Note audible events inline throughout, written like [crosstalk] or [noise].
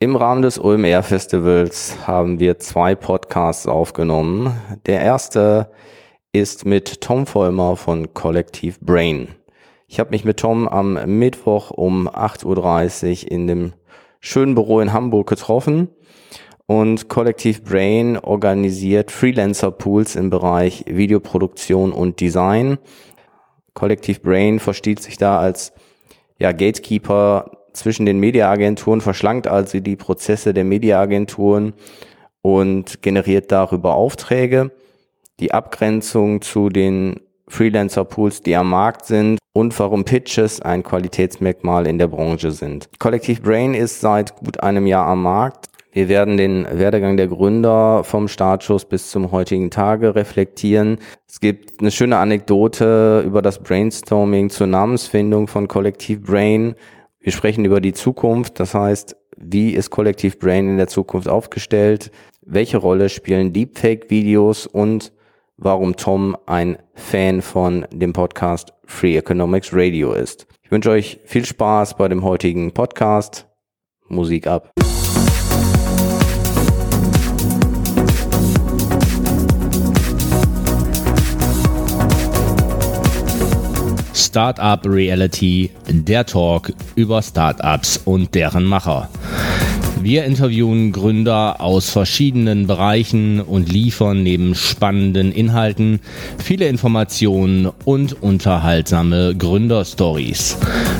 Im Rahmen des OMR Festivals haben wir zwei Podcasts aufgenommen. Der erste ist mit Tom Vollmer von Collective Brain. Ich habe mich mit Tom am Mittwoch um 8.30 Uhr in dem schönen Büro in Hamburg getroffen und Collective Brain organisiert Freelancer-Pools im Bereich Videoproduktion und Design. Collective Brain versteht sich da als ja, Gatekeeper zwischen den Mediaagenturen, verschlankt also die Prozesse der Mediaagenturen und generiert darüber Aufträge. Die Abgrenzung zu den Freelancer-Pools, die am Markt sind und warum Pitches ein Qualitätsmerkmal in der Branche sind. Collective Brain ist seit gut einem Jahr am Markt. Wir werden den Werdegang der Gründer vom Startschuss bis zum heutigen Tage reflektieren. Es gibt eine schöne Anekdote über das Brainstorming zur Namensfindung von Collective Brain. Wir sprechen über die Zukunft, das heißt, wie ist Collective Brain in der Zukunft aufgestellt? Welche Rolle spielen Deepfake-Videos und warum Tom ein Fan von dem Podcast Free Economics Radio ist. Ich wünsche euch viel Spaß bei dem heutigen Podcast. Musik ab. Startup Reality, der Talk über Startups und deren Macher. Wir interviewen Gründer aus verschiedenen Bereichen und liefern neben spannenden Inhalten viele Informationen und unterhaltsame Gründerstories.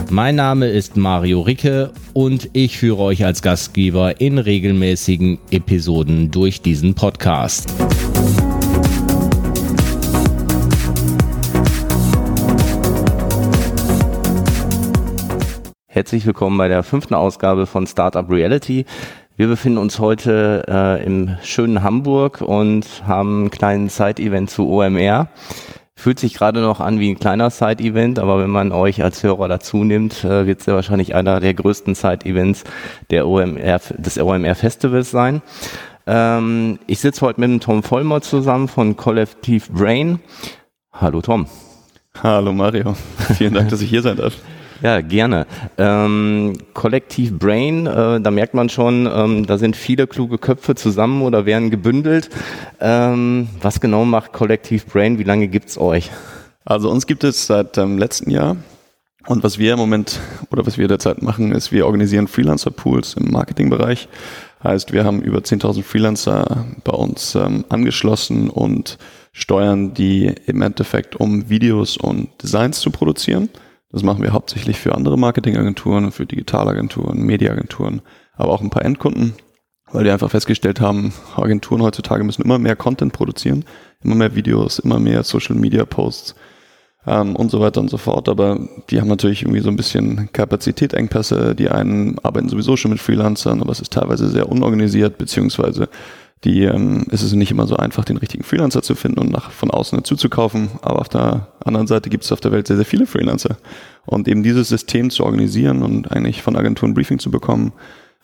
Mein Name ist Mario Ricke und ich führe euch als Gastgeber in regelmäßigen Episoden durch diesen Podcast. Herzlich willkommen bei der fünften Ausgabe von Startup Reality. Wir befinden uns heute äh, im schönen Hamburg und haben einen kleinen Side-Event zu OMR. Fühlt sich gerade noch an wie ein kleiner Side-Event, aber wenn man euch als Hörer dazu nimmt, äh, wird es ja wahrscheinlich einer der größten Side-Events der OMR, des OMR Festivals sein. Ähm, ich sitze heute mit dem Tom Vollmer zusammen von Collective Brain. Hallo Tom. Hallo Mario. Vielen Dank, dass ich hier sein darf. [laughs] Ja, gerne. Ähm, Kollektiv Brain, äh, da merkt man schon, ähm, da sind viele kluge Köpfe zusammen oder werden gebündelt. Ähm, was genau macht Kollektiv Brain? Wie lange gibt's euch? Also uns gibt es seit ähm, letzten Jahr. Und was wir im Moment oder was wir derzeit machen, ist, wir organisieren Freelancer-Pools im Marketingbereich. Heißt, wir haben über 10.000 Freelancer bei uns ähm, angeschlossen und steuern die im Endeffekt, um Videos und Designs zu produzieren. Das machen wir hauptsächlich für andere Marketingagenturen, für Digitalagenturen, Mediaagenturen, aber auch ein paar Endkunden, weil wir einfach festgestellt haben, Agenturen heutzutage müssen immer mehr Content produzieren, immer mehr Videos, immer mehr Social Media Posts ähm, und so weiter und so fort. Aber die haben natürlich irgendwie so ein bisschen Kapazitätengpässe. Die einen arbeiten sowieso schon mit Freelancern, aber es ist teilweise sehr unorganisiert, beziehungsweise die ähm, ist es nicht immer so einfach, den richtigen Freelancer zu finden und nach, von außen dazu zu kaufen. Aber auf der anderen Seite gibt es auf der Welt sehr, sehr viele Freelancer. Und eben dieses System zu organisieren und eigentlich von Agenturen Briefing zu bekommen,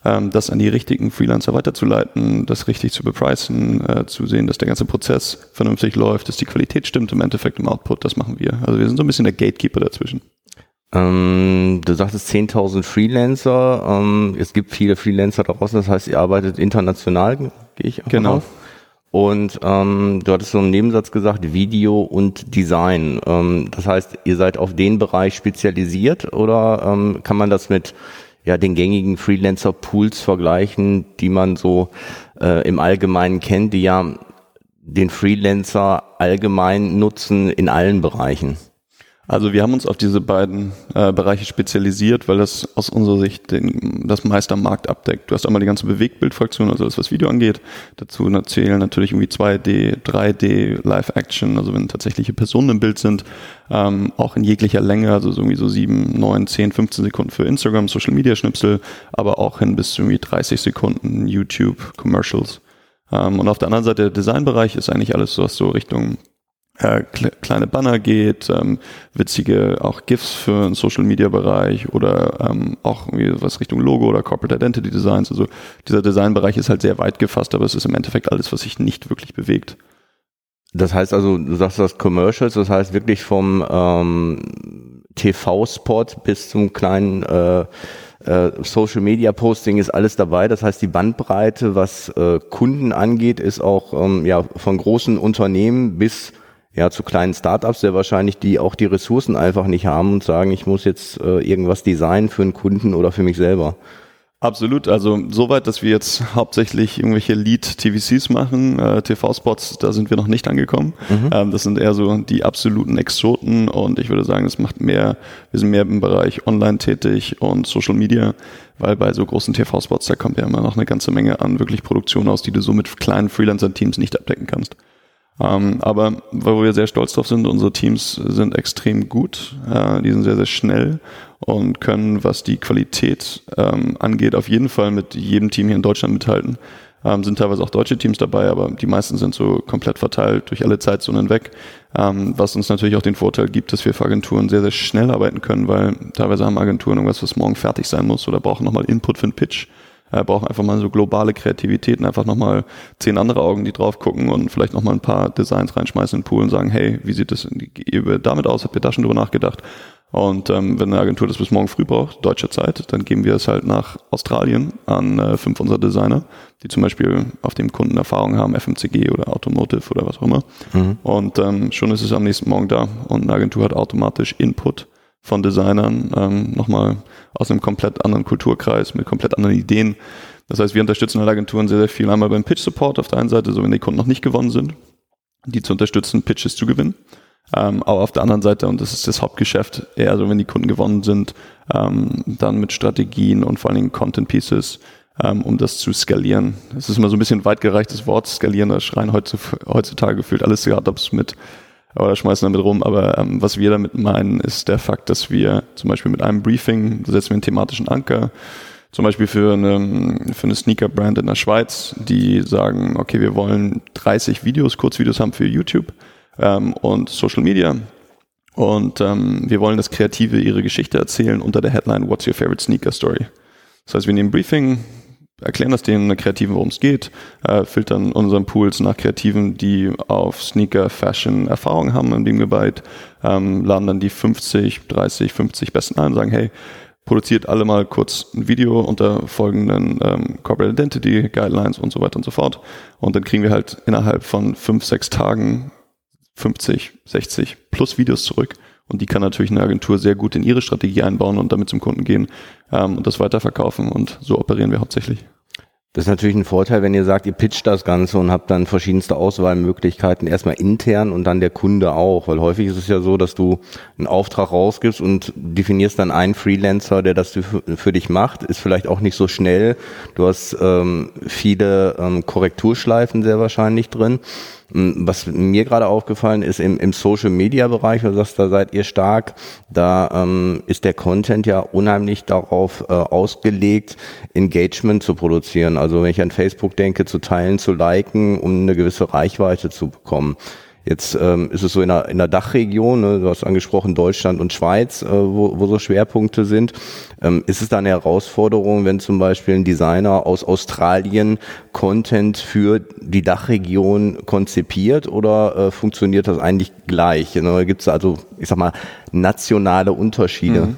ähm, das an die richtigen Freelancer weiterzuleiten, das richtig zu bepreisen, äh, zu sehen, dass der ganze Prozess vernünftig läuft, dass die Qualität stimmt im Endeffekt im Output, das machen wir. Also wir sind so ein bisschen der Gatekeeper dazwischen. Ähm, du sagtest 10.000 Freelancer. Ähm, es gibt viele Freelancer draußen, das heißt, ihr arbeitet international, gehe ich auch Genau. Auf. Und ähm, du hattest so einen Nebensatz gesagt, Video und Design. Ähm, das heißt, ihr seid auf den Bereich spezialisiert oder ähm, kann man das mit ja, den gängigen Freelancer-Pools vergleichen, die man so äh, im Allgemeinen kennt, die ja den Freelancer allgemein nutzen in allen Bereichen? Also wir haben uns auf diese beiden äh, Bereiche spezialisiert, weil das aus unserer Sicht den, das meiste am Markt abdeckt. Du hast einmal die ganze Bewegtbildfraktion, also das, was Video angeht. Dazu zählen natürlich irgendwie 2D, 3D, Live-Action, also wenn tatsächliche Personen im Bild sind, ähm, auch in jeglicher Länge, also so irgendwie so 7, 9, 10, 15 Sekunden für Instagram, Social-Media-Schnipsel, aber auch hin bis zu irgendwie 30 Sekunden YouTube, Commercials. Ähm, und auf der anderen Seite der Designbereich ist eigentlich alles was so Richtung äh, kleine Banner geht, ähm, witzige auch GIFs für den Social Media Bereich oder ähm, auch irgendwie was Richtung Logo oder Corporate Identity Designs. Also dieser Designbereich ist halt sehr weit gefasst, aber es ist im Endeffekt alles, was sich nicht wirklich bewegt. Das heißt also, du sagst das Commercials, das heißt wirklich vom ähm, TV-Spot bis zum kleinen äh, äh, Social Media Posting ist alles dabei. Das heißt, die Bandbreite, was äh, Kunden angeht, ist auch ähm, ja von großen Unternehmen bis ja zu kleinen Startups sehr wahrscheinlich, die auch die Ressourcen einfach nicht haben und sagen, ich muss jetzt äh, irgendwas designen für einen Kunden oder für mich selber. Absolut, also soweit, dass wir jetzt hauptsächlich irgendwelche Lead-TVCs machen, äh, TV-Spots, da sind wir noch nicht angekommen. Mhm. Ähm, das sind eher so die absoluten Exoten und ich würde sagen, es macht mehr, wir sind mehr im Bereich Online tätig und Social Media, weil bei so großen TV-Spots, da kommt ja immer noch eine ganze Menge an wirklich Produktion aus, die du so mit kleinen Freelancer-Teams nicht abdecken kannst. Ähm, aber wo wir sehr stolz drauf sind, unsere Teams sind extrem gut, äh, die sind sehr, sehr schnell und können, was die Qualität ähm, angeht, auf jeden Fall mit jedem Team hier in Deutschland mithalten. Ähm, sind teilweise auch deutsche Teams dabei, aber die meisten sind so komplett verteilt durch alle Zeitzonen weg, ähm, was uns natürlich auch den Vorteil gibt, dass wir für Agenturen sehr, sehr schnell arbeiten können, weil teilweise haben Agenturen irgendwas, was morgen fertig sein muss oder brauchen nochmal Input für einen Pitch äh, brauchen einfach mal so globale Kreativität und einfach nochmal zehn andere Augen, die drauf gucken und vielleicht nochmal ein paar Designs reinschmeißen in den Pool und sagen, hey, wie sieht das damit aus? Habt ihr da schon drüber nachgedacht? Und ähm, wenn eine Agentur das bis morgen früh braucht, deutsche Zeit, dann geben wir es halt nach Australien an äh, fünf unserer Designer, die zum Beispiel auf dem Kunden Erfahrung haben, FMCG oder Automotive oder was auch immer. Mhm. Und ähm, schon ist es am nächsten Morgen da und eine Agentur hat automatisch Input von Designern ähm, nochmal aus einem komplett anderen Kulturkreis mit komplett anderen Ideen. Das heißt, wir unterstützen alle Agenturen sehr, sehr viel. Einmal beim Pitch Support auf der einen Seite, so wenn die Kunden noch nicht gewonnen sind, die zu unterstützen, Pitches zu gewinnen. Ähm, aber auf der anderen Seite, und das ist das Hauptgeschäft, eher so, wenn die Kunden gewonnen sind, ähm, dann mit Strategien und vor allen Dingen Content Pieces, ähm, um das zu skalieren. Das ist immer so ein bisschen weit gereichtes Wort, skalieren, da schreien heutzutage gefühlt alle Startups mit oder schmeißen damit rum. Aber ähm, was wir damit meinen, ist der Fakt, dass wir zum Beispiel mit einem Briefing setzen wir einen thematischen Anker. Zum Beispiel für eine, für eine Sneaker-Brand in der Schweiz, die sagen, okay, wir wollen 30 Videos, Kurzvideos haben für YouTube ähm, und Social Media. Und ähm, wir wollen, dass Kreative ihre Geschichte erzählen unter der Headline What's Your Favorite Sneaker Story? Das heißt, wir nehmen Briefing, erklären das den Kreativen, worum es geht, äh, filtern unseren Pools nach Kreativen, die auf Sneaker, Fashion Erfahrung haben in dem Gebiet, ähm, laden dann die 50, 30, 50 Besten ein und sagen, hey, produziert alle mal kurz ein Video unter folgenden ähm, Corporate Identity Guidelines und so weiter und so fort. Und dann kriegen wir halt innerhalb von fünf, sechs Tagen 50, 60 plus Videos zurück. Und die kann natürlich eine Agentur sehr gut in ihre Strategie einbauen und damit zum Kunden gehen ähm, und das weiterverkaufen. Und so operieren wir hauptsächlich. Das ist natürlich ein Vorteil, wenn ihr sagt, ihr pitcht das Ganze und habt dann verschiedenste Auswahlmöglichkeiten, erstmal intern und dann der Kunde auch. Weil häufig ist es ja so, dass du einen Auftrag rausgibst und definierst dann einen Freelancer, der das für, dich macht, ist vielleicht auch nicht so schnell. Du hast ähm, viele ähm, Korrekturschleifen sehr wahrscheinlich drin. Hm, was mir gerade aufgefallen ist, im, im Social Media Bereich, du sagst, da seid ihr stark, da ähm, ist der Content ja unheimlich darauf äh, ausgelegt, Engagement zu produzieren. Also wenn ich an Facebook denke, zu teilen, zu liken, um eine gewisse Reichweite zu bekommen. Jetzt ähm, ist es so in der, in der Dachregion, ne, du hast angesprochen Deutschland und Schweiz, äh, wo, wo so Schwerpunkte sind. Ähm, ist es da eine Herausforderung, wenn zum Beispiel ein Designer aus Australien Content für die Dachregion konzipiert oder äh, funktioniert das eigentlich gleich? Ne? Gibt es also, ich sag mal, nationale Unterschiede? Mhm.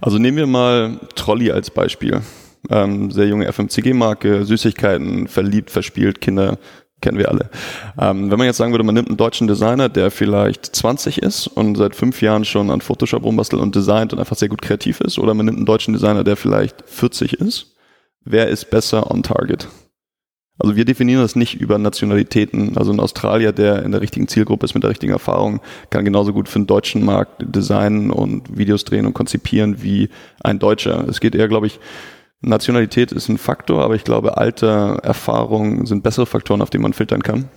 Also nehmen wir mal Trolley als Beispiel. Ähm, sehr junge FMCG-Marke, Süßigkeiten, verliebt, verspielt, Kinder kennen wir alle. Ähm, wenn man jetzt sagen würde, man nimmt einen deutschen Designer, der vielleicht 20 ist und seit fünf Jahren schon an Photoshop rumbastelt und designt und einfach sehr gut kreativ ist, oder man nimmt einen deutschen Designer, der vielleicht 40 ist, wer ist besser on target? Also wir definieren das nicht über Nationalitäten. Also ein Australier, der in der richtigen Zielgruppe ist, mit der richtigen Erfahrung, kann genauso gut für den deutschen Markt designen und Videos drehen und konzipieren wie ein Deutscher. Es geht eher, glaube ich, Nationalität ist ein Faktor, aber ich glaube, Alter, Erfahrung sind bessere Faktoren, auf die man filtern kann.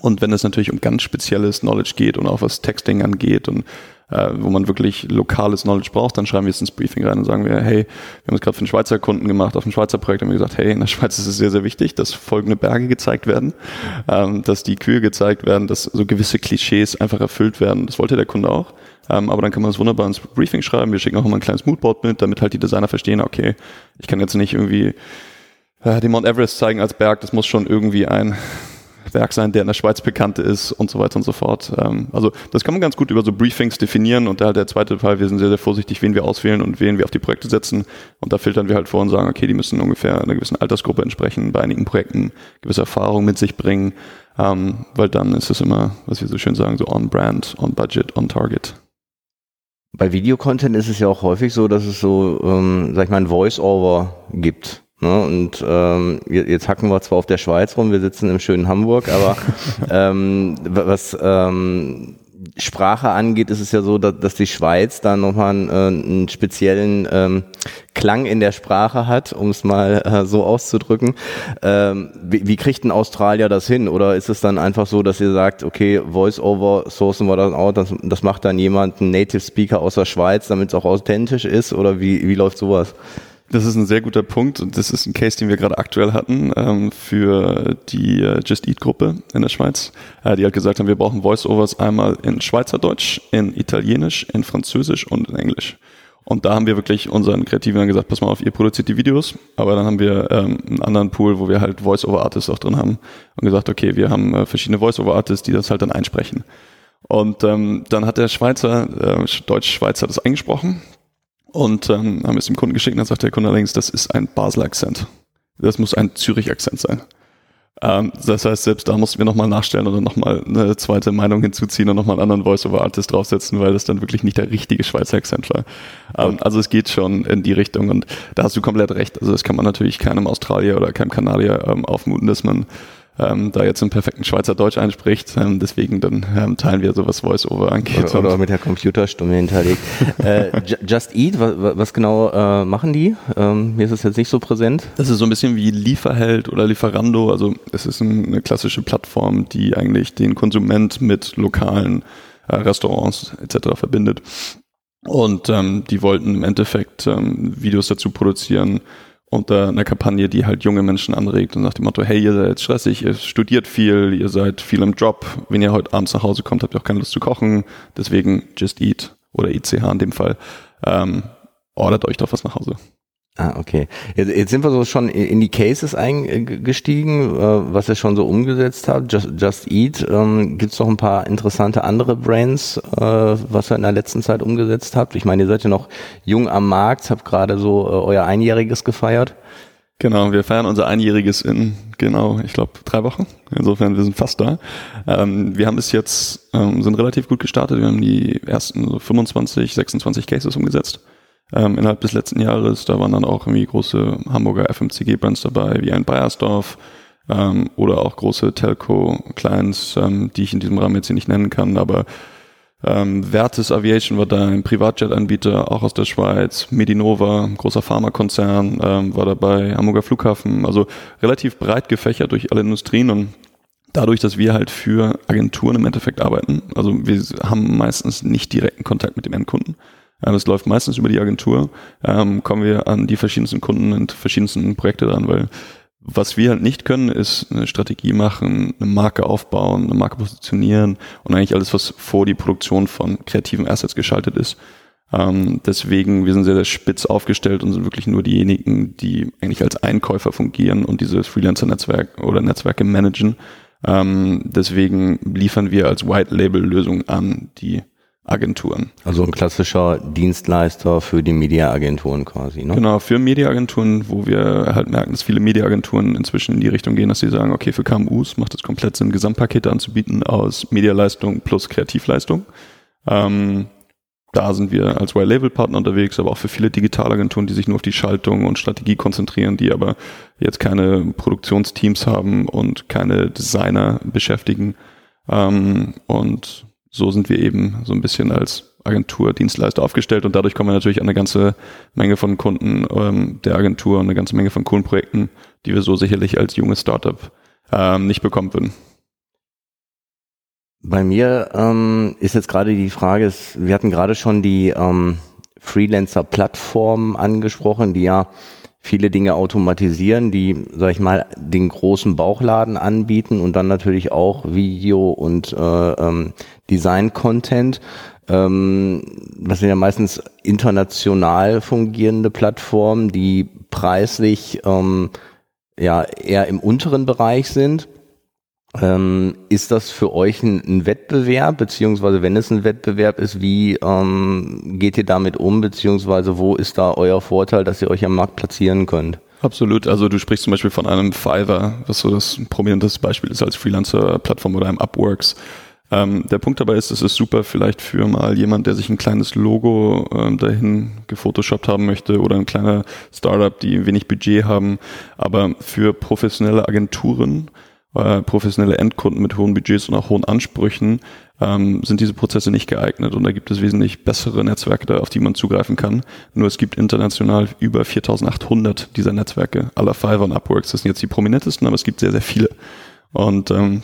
Und wenn es natürlich um ganz spezielles Knowledge geht und auch was Texting angeht und äh, wo man wirklich lokales Knowledge braucht, dann schreiben wir es ins Briefing rein und sagen wir, hey, wir haben es gerade für einen Schweizer Kunden gemacht, auf einem Schweizer Projekt haben wir gesagt, hey, in der [laughs] Schweiz ist es sehr, sehr wichtig, dass folgende Berge gezeigt werden, ähm, dass die Kühe gezeigt werden, dass so gewisse Klischees einfach erfüllt werden. Das wollte der Kunde auch. Ähm, aber dann kann man das wunderbar ins Briefing schreiben. Wir schicken auch immer ein kleines Moodboard mit, damit halt die Designer verstehen, okay, ich kann jetzt nicht irgendwie äh, den Mount Everest zeigen als Berg, das muss schon irgendwie ein Werk sein, der in der Schweiz bekannt ist und so weiter und so fort. Ähm, also das kann man ganz gut über so Briefings definieren und der, der zweite Fall, wir sind sehr, sehr vorsichtig, wen wir auswählen und wen wir auf die Projekte setzen und da filtern wir halt vor und sagen, okay, die müssen ungefähr einer gewissen Altersgruppe entsprechen, bei einigen Projekten gewisse Erfahrung mit sich bringen, ähm, weil dann ist es immer, was wir so schön sagen, so on brand, on budget, on target. Bei Videocontent ist es ja auch häufig so, dass es so, ähm, sag ich mal, ein Voice-Over gibt. Ne? Und ähm, jetzt hacken wir zwar auf der Schweiz rum, wir sitzen im schönen Hamburg, aber [laughs] ähm, was ähm, Sprache angeht, ist es ja so, dass, dass die Schweiz da nochmal einen, äh, einen speziellen ähm, Klang in der Sprache hat, um es mal äh, so auszudrücken. Ähm, wie, wie kriegt ein Australier das hin? Oder ist es dann einfach so, dass ihr sagt, okay, Voice-over sourcen wir dann auch, das, das macht dann jemand, ein Native Speaker aus der Schweiz, damit es auch authentisch ist? Oder wie, wie läuft sowas? Das ist ein sehr guter Punkt und das ist ein Case, den wir gerade aktuell hatten ähm, für die äh, Just Eat Gruppe in der Schweiz, äh, die halt gesagt haben, wir brauchen Voiceovers einmal in Schweizerdeutsch, in Italienisch, in Französisch und in Englisch. Und da haben wir wirklich unseren Kreativen gesagt, pass mal auf, ihr produziert die Videos, aber dann haben wir ähm, einen anderen Pool, wo wir halt Voice-over-Artists auch drin haben und gesagt, okay, wir haben äh, verschiedene Voice-over-Artists, die das halt dann einsprechen. Und ähm, dann hat der Schweizer, äh, Deutsch-Schweizer das eingesprochen, und ähm, haben es dem Kunden geschickt und dann sagt der Kunde allerdings, das ist ein Basel-Akzent. Das muss ein Zürich-Akzent sein. Ähm, das heißt, selbst da mussten wir nochmal nachstellen oder nochmal eine zweite Meinung hinzuziehen und nochmal einen anderen Voice-over-Artist draufsetzen, weil das dann wirklich nicht der richtige Schweizer Akzent war. Ähm, also es geht schon in die Richtung und da hast du komplett recht. Also das kann man natürlich keinem Australier oder keinem Kanadier ähm, aufmuten, dass man ähm, da jetzt im perfekten Schweizerdeutsch einspricht. Ähm, deswegen dann ähm, teilen wir sowas Voice-Over angeht. Oder, oder mit der Computerstimme hinterlegt. [laughs] äh, Just Eat, was, was genau äh, machen die? Ähm, mir ist es jetzt nicht so präsent. Das ist so ein bisschen wie Lieferheld oder Lieferando. Also es ist eine klassische Plattform, die eigentlich den Konsument mit lokalen äh, Restaurants etc. verbindet. Und ähm, die wollten im Endeffekt ähm, Videos dazu produzieren, unter einer Kampagne, die halt junge Menschen anregt und nach dem Motto, hey, ihr seid stressig, ihr studiert viel, ihr seid viel im Job, wenn ihr heute abends nach Hause kommt, habt ihr auch keine Lust zu kochen, deswegen Just Eat oder ICH in dem Fall, ähm, ordert euch doch was nach Hause. Ah, okay. Jetzt, jetzt sind wir so schon in die Cases eingestiegen, äh, was ihr schon so umgesetzt habt. Just, Just Eat. Ähm, Gibt es noch ein paar interessante andere Brands, äh, was ihr in der letzten Zeit umgesetzt habt? Ich meine, ihr seid ja noch jung am Markt, habt gerade so äh, euer Einjähriges gefeiert. Genau, wir feiern unser Einjähriges in, genau, ich glaube, drei Wochen. Insofern, wir sind fast da. Ähm, wir haben bis jetzt, ähm, sind relativ gut gestartet. Wir haben die ersten so 25, 26 Cases umgesetzt ähm, innerhalb des letzten Jahres. Da waren dann auch irgendwie große Hamburger FMCG-Brands dabei, wie ein Bayersdorf ähm, oder auch große Telco-Clients, ähm, die ich in diesem Rahmen jetzt hier nicht nennen kann, aber ähm, Vertis Aviation war da ein Privatjet-Anbieter, auch aus der Schweiz. Medinova, großer Pharmakonzern, ähm, war dabei. Hamburger Flughafen, also relativ breit gefächert durch alle Industrien und dadurch, dass wir halt für Agenturen im Endeffekt arbeiten, also wir haben meistens nicht direkten Kontakt mit dem Endkunden, ähm, es läuft meistens über die Agentur, ähm, kommen wir an die verschiedensten Kunden und verschiedensten Projekte dran, weil was wir halt nicht können, ist eine Strategie machen, eine Marke aufbauen, eine Marke positionieren und eigentlich alles, was vor die Produktion von kreativen Assets geschaltet ist. Ähm, deswegen, wir sind sehr, sehr spitz aufgestellt und sind wirklich nur diejenigen, die eigentlich als Einkäufer fungieren und dieses Freelancer-Netzwerk oder Netzwerke managen. Ähm, deswegen liefern wir als White-Label-Lösung an die Agenturen. Also ein klassischer Dienstleister für die Mediaagenturen quasi, ne? Genau, für Mediaagenturen, wo wir halt merken, dass viele Mediaagenturen inzwischen in die Richtung gehen, dass sie sagen, okay, für KMUs macht es komplett Sinn, Gesamtpakete anzubieten aus Medialeistung plus Kreativleistung. Ähm, da sind wir als White-Label-Partner unterwegs, aber auch für viele Digitalagenturen, die sich nur auf die Schaltung und Strategie konzentrieren, die aber jetzt keine Produktionsteams haben und keine Designer beschäftigen. Ähm, und so sind wir eben so ein bisschen als Agentur, Dienstleister aufgestellt und dadurch kommen wir natürlich an eine ganze Menge von Kunden ähm, der Agentur und eine ganze Menge von coolen Projekten, die wir so sicherlich als junges Startup ähm, nicht bekommen würden. Bei mir ähm, ist jetzt gerade die Frage, wir hatten gerade schon die ähm, Freelancer-Plattform angesprochen, die ja viele Dinge automatisieren, die, sag ich mal, den großen Bauchladen anbieten und dann natürlich auch Video und äh, ähm, Design-Content. Ähm, das sind ja meistens international fungierende Plattformen, die preislich ähm, ja eher im unteren Bereich sind. Ähm, ist das für euch ein, ein, Wettbewerb, beziehungsweise wenn es ein Wettbewerb ist, wie ähm, geht ihr damit um, beziehungsweise wo ist da euer Vorteil, dass ihr euch am Markt platzieren könnt? Absolut. Also du sprichst zum Beispiel von einem Fiverr, was so das prominenteste Beispiel ist als Freelancer-Plattform oder einem Upworks. Ähm, der Punkt dabei ist, es ist super vielleicht für mal jemand, der sich ein kleines Logo ähm, dahin gefotoshoppt haben möchte oder ein kleiner Startup, die wenig Budget haben. Aber für professionelle Agenturen, äh, professionelle Endkunden mit hohen Budgets und auch hohen Ansprüchen ähm, sind diese Prozesse nicht geeignet. Und da gibt es wesentlich bessere Netzwerke, auf die man zugreifen kann. Nur es gibt international über 4800 dieser Netzwerke, aller Fiverr und Upworks. Das sind jetzt die prominentesten, aber es gibt sehr, sehr viele. Und ähm,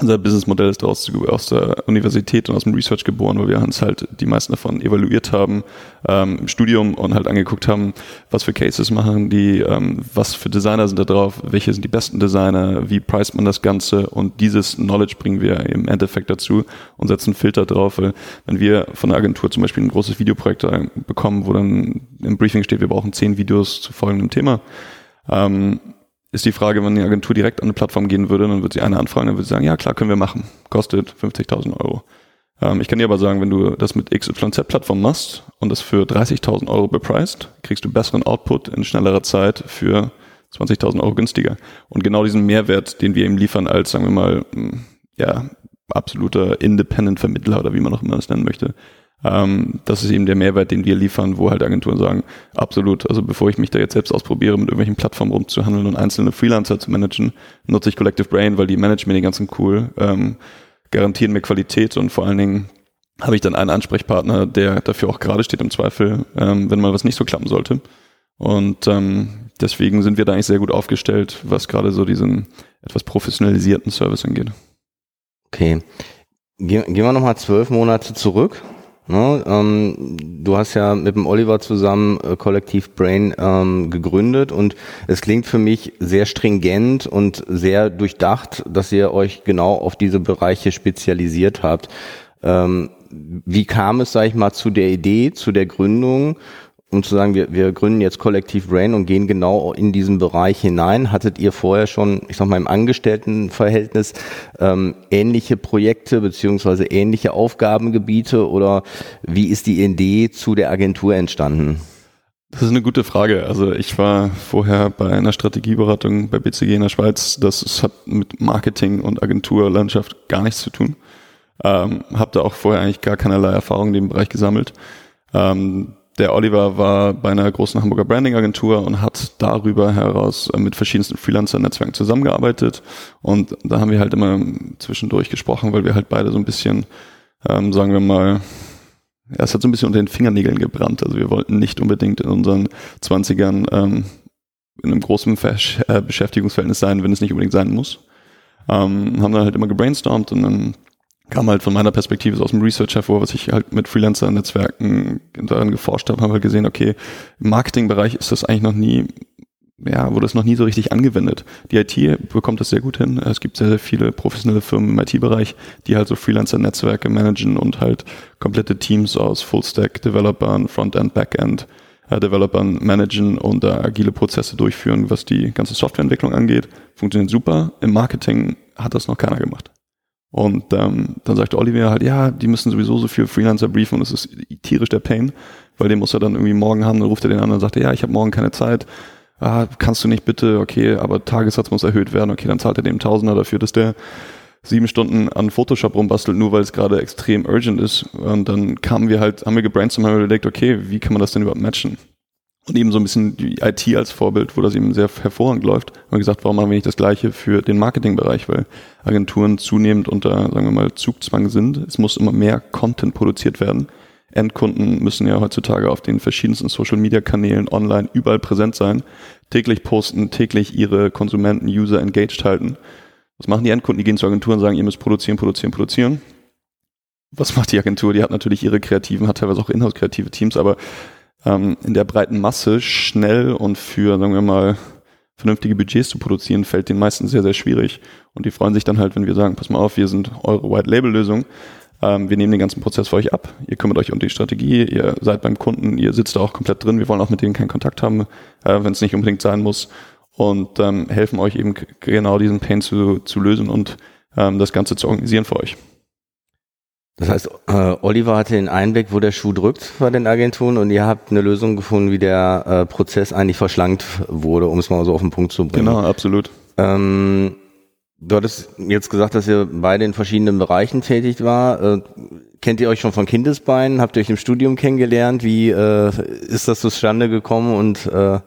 unser Businessmodell ist aus, aus der Universität und aus dem Research geboren, weil wir uns halt die meisten davon evaluiert haben ähm, im Studium und halt angeguckt haben, was für Cases machen die, ähm, was für Designer sind da drauf, welche sind die besten Designer, wie preist man das Ganze und dieses Knowledge bringen wir im Endeffekt dazu und setzen Filter drauf. Weil wenn wir von der Agentur zum Beispiel ein großes Videoprojekt bekommen, wo dann im Briefing steht, wir brauchen zehn Videos zu folgendem Thema, ähm, ist die Frage, wenn die Agentur direkt an eine Plattform gehen würde, dann würde sie eine anfragen, dann würde sie sagen, ja klar, können wir machen. Kostet 50.000 Euro. Ähm, ich kann dir aber sagen, wenn du das mit XYZ-Plattform machst und das für 30.000 Euro bepreist, kriegst du besseren Output in schnellerer Zeit für 20.000 Euro günstiger. Und genau diesen Mehrwert, den wir ihm liefern als, sagen wir mal, ja, absoluter Independent-Vermittler oder wie man auch immer das nennen möchte, ähm, das ist eben der Mehrwert, den wir liefern, wo halt Agenturen sagen, absolut, also bevor ich mich da jetzt selbst ausprobiere, mit irgendwelchen Plattformen rumzuhandeln und einzelne Freelancer zu managen, nutze ich Collective Brain, weil die managen mir die ganzen cool, ähm, garantieren mir Qualität und vor allen Dingen habe ich dann einen Ansprechpartner, der dafür auch gerade steht im Zweifel, ähm, wenn mal was nicht so klappen sollte. Und ähm, deswegen sind wir da eigentlich sehr gut aufgestellt, was gerade so diesen etwas professionalisierten Service angeht. Okay. Gehen, gehen wir nochmal zwölf Monate zurück. Ne, ähm, du hast ja mit dem Oliver zusammen äh, Kollektiv Brain ähm, gegründet und es klingt für mich sehr stringent und sehr durchdacht, dass ihr euch genau auf diese Bereiche spezialisiert habt. Ähm, wie kam es, sag ich mal, zu der Idee, zu der Gründung um zu sagen, wir, wir gründen jetzt Kollektiv Brain und gehen genau in diesen Bereich hinein. Hattet ihr vorher schon, ich sag mal, im Angestelltenverhältnis ähm, ähnliche Projekte beziehungsweise ähnliche Aufgabengebiete oder wie ist die Idee zu der Agentur entstanden? Das ist eine gute Frage. Also ich war vorher bei einer Strategieberatung bei BCG in der Schweiz. Das hat mit Marketing und Agenturlandschaft gar nichts zu tun. Ähm, habe da auch vorher eigentlich gar keinerlei Erfahrung in dem Bereich gesammelt. Ähm, der Oliver war bei einer großen Hamburger Branding-Agentur und hat darüber heraus äh, mit verschiedensten Freelancer-Netzwerken zusammengearbeitet. Und da haben wir halt immer zwischendurch gesprochen, weil wir halt beide so ein bisschen, ähm, sagen wir mal, ja, es hat so ein bisschen unter den Fingernägeln gebrannt. Also wir wollten nicht unbedingt in unseren Zwanzigern ähm, in einem großen Versch äh, Beschäftigungsverhältnis sein, wenn es nicht unbedingt sein muss. Ähm, haben dann halt immer gebrainstormt und dann kam halt von meiner Perspektive aus dem Research hervor, was ich halt mit Freelancer-Netzwerken daran geforscht habe, habe halt gesehen, okay, im Marketingbereich ist das eigentlich noch nie, ja, wurde das noch nie so richtig angewendet. Die IT bekommt das sehr gut hin. Es gibt sehr, sehr viele professionelle Firmen im IT-Bereich, die halt so Freelancer-Netzwerke managen und halt komplette Teams aus Full-Stack-Developern, Frontend, Backend, äh, Developern managen und da agile Prozesse durchführen, was die ganze Softwareentwicklung angeht. Funktioniert super. Im Marketing hat das noch keiner gemacht. Und ähm, dann sagte Oliver halt, ja, die müssen sowieso so viel Freelancer briefen und es ist tierisch der Pain, weil den muss er dann irgendwie morgen haben, dann ruft er den an und sagt, ja, ich habe morgen keine Zeit. Ah, kannst du nicht bitte, okay, aber Tagessatz muss erhöht werden, okay, dann zahlt er dem Tausender dafür, dass der sieben Stunden an Photoshop rumbastelt, nur weil es gerade extrem urgent ist. Und dann kamen wir halt, haben wir gebrainstormt, haben wir überlegt, okay, wie kann man das denn überhaupt matchen? Und eben so ein bisschen die IT als Vorbild, wo das eben sehr hervorragend läuft. Haben wir gesagt, warum machen wir nicht das Gleiche für den Marketingbereich, weil Agenturen zunehmend unter, sagen wir mal, Zugzwang sind. Es muss immer mehr Content produziert werden. Endkunden müssen ja heutzutage auf den verschiedensten Social Media Kanälen online überall präsent sein, täglich posten, täglich ihre Konsumenten, User engaged halten. Was machen die Endkunden? Die gehen zur Agentur und sagen, ihr müsst produzieren, produzieren, produzieren. Was macht die Agentur? Die hat natürlich ihre kreativen, hat teilweise auch inhouse kreative Teams, aber ähm, in der breiten Masse schnell und für, sagen wir mal, vernünftige Budgets zu produzieren, fällt den meisten sehr, sehr schwierig. Und die freuen sich dann halt, wenn wir sagen, pass mal auf, wir sind eure White-Label-Lösung. Ähm, wir nehmen den ganzen Prozess für euch ab. Ihr kümmert euch um die Strategie, ihr seid beim Kunden, ihr sitzt da auch komplett drin. Wir wollen auch mit denen keinen Kontakt haben, äh, wenn es nicht unbedingt sein muss. Und ähm, helfen euch eben genau diesen Pain zu, zu lösen und ähm, das Ganze zu organisieren für euch. Das heißt, äh, Oliver hatte den Einblick, wo der Schuh drückt bei den Agenturen und ihr habt eine Lösung gefunden, wie der äh, Prozess eigentlich verschlankt wurde, um es mal so auf den Punkt zu bringen. Genau, absolut. Ähm, du hattest jetzt gesagt, dass ihr beide in verschiedenen Bereichen tätig war. Äh, kennt ihr euch schon von Kindesbeinen? Habt ihr euch im Studium kennengelernt? Wie äh, ist das zustande gekommen? Und äh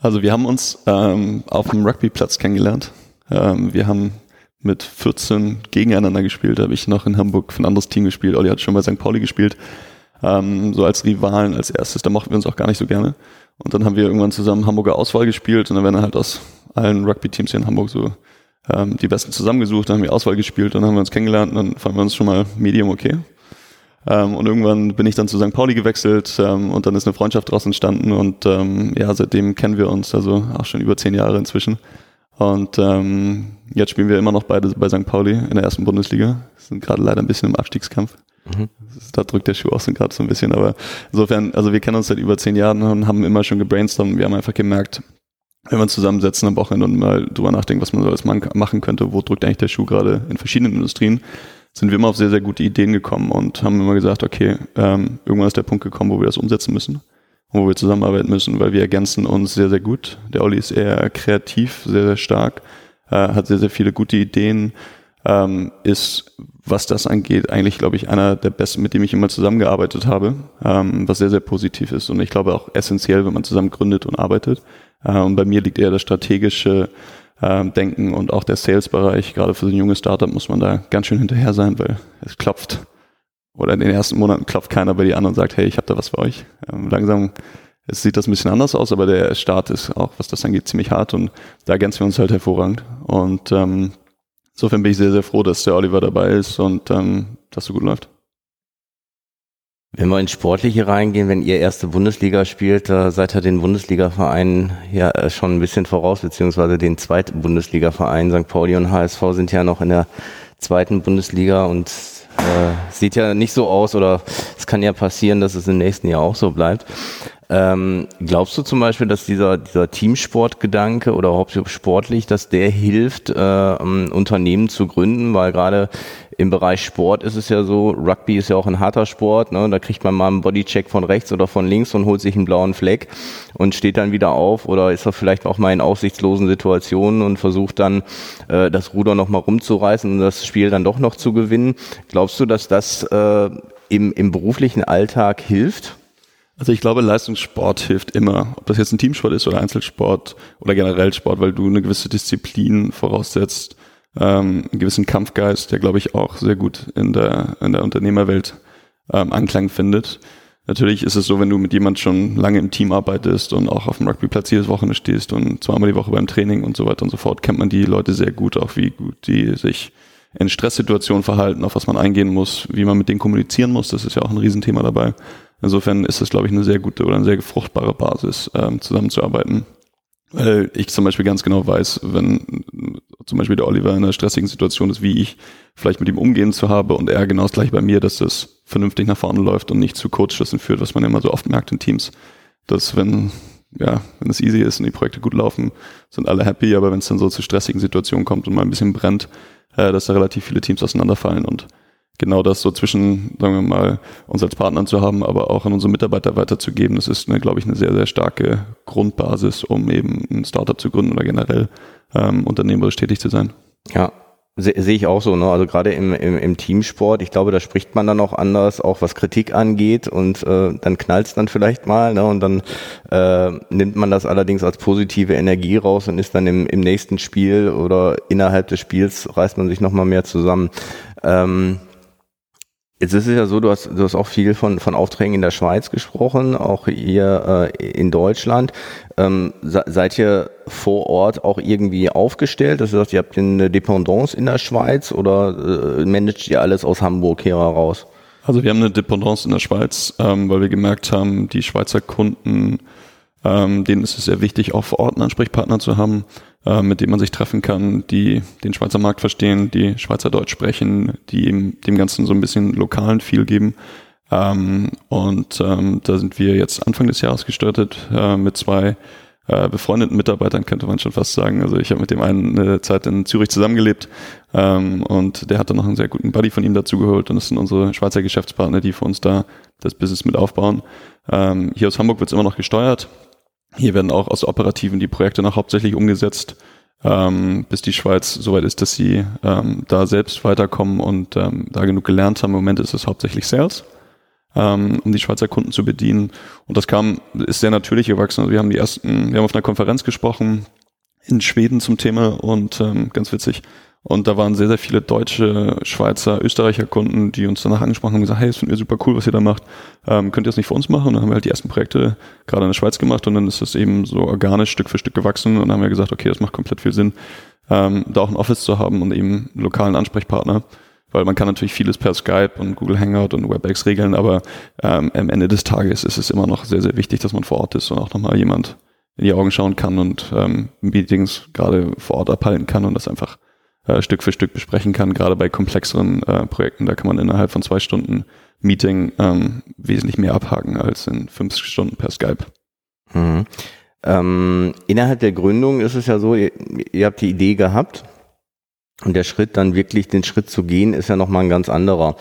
also wir haben uns ähm, auf dem Rugbyplatz kennengelernt. Ähm, wir haben mit 14 gegeneinander gespielt. Da habe ich noch in Hamburg für ein anderes Team gespielt. Olli hat schon bei St. Pauli gespielt. Ähm, so als Rivalen als erstes. Da mochten wir uns auch gar nicht so gerne. Und dann haben wir irgendwann zusammen Hamburger Auswahl gespielt und dann werden halt aus allen Rugby-Teams hier in Hamburg so ähm, die Besten zusammengesucht, dann haben wir Auswahl gespielt, dann haben wir uns kennengelernt und dann fanden wir uns schon mal medium okay. Ähm, und irgendwann bin ich dann zu St. Pauli gewechselt ähm, und dann ist eine Freundschaft daraus entstanden und ähm, ja, seitdem kennen wir uns, also auch schon über zehn Jahre inzwischen. Und ähm, jetzt spielen wir immer noch beide bei St. Pauli in der ersten Bundesliga. Sind gerade leider ein bisschen im Abstiegskampf. Mhm. Da drückt der Schuh auch so gerade so ein bisschen. Aber insofern, also wir kennen uns seit über zehn Jahren und haben immer schon gebrainstormt. Wir haben einfach gemerkt, wenn wir uns zusammensetzen am Wochenende und mal drüber nachdenken, was man so alles machen könnte, wo drückt eigentlich der Schuh gerade in verschiedenen Industrien, sind wir immer auf sehr, sehr gute Ideen gekommen und haben immer gesagt, okay, ähm, irgendwann ist der Punkt gekommen, wo wir das umsetzen müssen wo wir zusammenarbeiten müssen, weil wir ergänzen uns sehr, sehr gut. Der Olli ist eher kreativ, sehr, sehr stark, äh, hat sehr, sehr viele gute Ideen, ähm, ist, was das angeht, eigentlich, glaube ich, einer der besten, mit dem ich immer zusammengearbeitet habe, ähm, was sehr, sehr positiv ist und ich glaube auch essentiell, wenn man zusammen gründet und arbeitet. Äh, und bei mir liegt eher das strategische äh, Denken und auch der Sales-Bereich. Gerade für so ein junges Startup muss man da ganz schön hinterher sein, weil es klopft oder in den ersten Monaten klopft keiner bei die an und sagt, hey, ich habe da was für euch. Ähm, langsam es sieht das ein bisschen anders aus, aber der Start ist auch, was das angeht, ziemlich hart und da ergänzen wir uns halt hervorragend. Und ähm, insofern bin ich sehr, sehr froh, dass der Oliver dabei ist und ähm, dass so gut läuft. Wenn wir ins Sportliche reingehen, wenn ihr erste Bundesliga spielt, da seid ihr den Bundesliga-Vereinen ja äh, schon ein bisschen voraus, beziehungsweise den zweiten Bundesliga-Verein. St. Pauli und HSV sind ja noch in der zweiten Bundesliga und äh, sieht ja nicht so aus oder es kann ja passieren, dass es im nächsten Jahr auch so bleibt. Ähm, glaubst du zum Beispiel, dass dieser, dieser Teamsportgedanke oder überhaupt sportlich, dass der hilft, äh, Unternehmen zu gründen? Weil gerade im Bereich Sport ist es ja so, Rugby ist ja auch ein harter Sport, ne? da kriegt man mal einen Bodycheck von rechts oder von links und holt sich einen blauen Fleck und steht dann wieder auf oder ist er vielleicht auch mal in aussichtslosen Situationen und versucht dann äh, das Ruder nochmal rumzureißen und das Spiel dann doch noch zu gewinnen. Glaubst du, dass das äh, im, im beruflichen Alltag hilft? Also ich glaube, Leistungssport hilft immer. Ob das jetzt ein Teamsport ist oder Einzelsport oder generell Sport, weil du eine gewisse Disziplin voraussetzt, ähm, einen gewissen Kampfgeist, der glaube ich auch sehr gut in der, in der Unternehmerwelt ähm, Anklang findet. Natürlich ist es so, wenn du mit jemand schon lange im Team arbeitest und auch auf dem Rugbyplatz jedes Wochenende stehst und zweimal die Woche beim Training und so weiter und so fort, kennt man die Leute sehr gut, auch wie gut die sich in Stresssituationen verhalten, auf was man eingehen muss, wie man mit denen kommunizieren muss. Das ist ja auch ein Riesenthema dabei. Insofern ist das, glaube ich, eine sehr gute oder eine sehr fruchtbare Basis, ähm, zusammenzuarbeiten. Weil ich zum Beispiel ganz genau weiß, wenn zum Beispiel der Oliver in einer stressigen Situation ist, wie ich vielleicht mit ihm umgehen zu habe und er genau das gleiche bei mir, dass das vernünftig nach vorne läuft und nicht zu Kurzschlüssen führt, was man immer so oft merkt in Teams. Dass wenn, ja, wenn es easy ist und die Projekte gut laufen, sind alle happy, aber wenn es dann so zu stressigen Situationen kommt und mal ein bisschen brennt, äh, dass da relativ viele Teams auseinanderfallen und genau das so zwischen, sagen wir mal, uns als Partnern zu haben, aber auch an unsere Mitarbeiter weiterzugeben. Das ist, glaube ich, eine sehr, sehr starke Grundbasis, um eben ein Startup zu gründen oder generell ähm, unternehmerisch tätig zu sein. Ja, sehe seh ich auch so, ne? Also gerade im, im, im Teamsport, ich glaube, da spricht man dann auch anders, auch was Kritik angeht und äh, dann knallt es dann vielleicht mal, ne? Und dann äh, nimmt man das allerdings als positive Energie raus und ist dann im, im nächsten Spiel oder innerhalb des Spiels reißt man sich nochmal mehr zusammen. Ähm, Jetzt ist es ja so, du hast, du hast auch viel von, von Aufträgen in der Schweiz gesprochen, auch hier äh, in Deutschland. Ähm, seid ihr vor Ort auch irgendwie aufgestellt? Das heißt, ihr habt eine Dependance in der Schweiz oder äh, managt ihr alles aus Hamburg heraus? Also wir haben eine Dependance in der Schweiz, ähm, weil wir gemerkt haben, die Schweizer Kunden, ähm, denen ist es sehr wichtig, auch vor Ort einen Ansprechpartner zu haben äh, mit dem man sich treffen kann, die den Schweizer Markt verstehen, die Schweizer Deutsch sprechen, die ihm dem Ganzen so ein bisschen lokalen Feel geben. Ähm, und ähm, da sind wir jetzt Anfang des Jahres gestartet äh, mit zwei äh, befreundeten Mitarbeitern, könnte man schon fast sagen. Also ich habe mit dem einen eine Zeit in Zürich zusammengelebt ähm, und der hat dann noch einen sehr guten Buddy von ihm dazugeholt und das sind unsere Schweizer Geschäftspartner, die für uns da das Business mit aufbauen. Ähm, hier aus Hamburg wird es immer noch gesteuert. Hier werden auch aus Operativen die Projekte noch hauptsächlich umgesetzt, ähm, bis die Schweiz soweit ist, dass sie ähm, da selbst weiterkommen und ähm, da genug gelernt haben. Im Moment ist es hauptsächlich Sales ähm, um die Schweizer Kunden zu bedienen. Und das kam, ist sehr natürlich gewachsen. Also wir haben die ersten, wir haben auf einer Konferenz gesprochen in Schweden zum Thema und ähm, ganz witzig. Und da waren sehr, sehr viele deutsche, Schweizer, Österreicher Kunden, die uns danach angesprochen haben und gesagt, hey, das finden wir super cool, was ihr da macht. Ähm, könnt ihr das nicht für uns machen? Und dann haben wir halt die ersten Projekte gerade in der Schweiz gemacht und dann ist das eben so organisch Stück für Stück gewachsen und dann haben wir gesagt, okay, das macht komplett viel Sinn, ähm, da auch ein Office zu haben und eben einen lokalen Ansprechpartner weil man kann natürlich vieles per Skype und Google Hangout und WebEx regeln, aber ähm, am Ende des Tages ist es immer noch sehr, sehr wichtig, dass man vor Ort ist und auch nochmal jemand in die Augen schauen kann und ähm, Meetings gerade vor Ort abhalten kann und das einfach äh, Stück für Stück besprechen kann. Gerade bei komplexeren äh, Projekten, da kann man innerhalb von zwei Stunden Meeting ähm, wesentlich mehr abhaken als in fünf Stunden per Skype. Mhm. Ähm, innerhalb der Gründung ist es ja so, ihr, ihr habt die Idee gehabt, und der Schritt, dann wirklich den Schritt zu gehen, ist ja nochmal ein ganz anderer.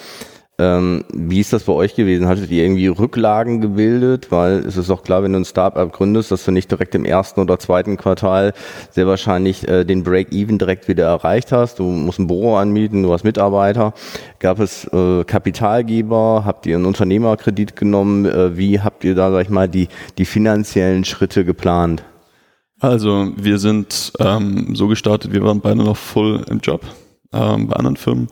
Ähm, wie ist das bei euch gewesen? Hattet ihr irgendwie Rücklagen gebildet? Weil es ist doch klar, wenn du ein Startup gründest, dass du nicht direkt im ersten oder zweiten Quartal sehr wahrscheinlich äh, den Break-Even direkt wieder erreicht hast. Du musst ein Büro anmieten, du hast Mitarbeiter. Gab es äh, Kapitalgeber? Habt ihr einen Unternehmerkredit genommen? Äh, wie habt ihr da, sag ich mal, die, die finanziellen Schritte geplant? Also wir sind ähm, so gestartet, wir waren beide noch voll im Job ähm, bei anderen Firmen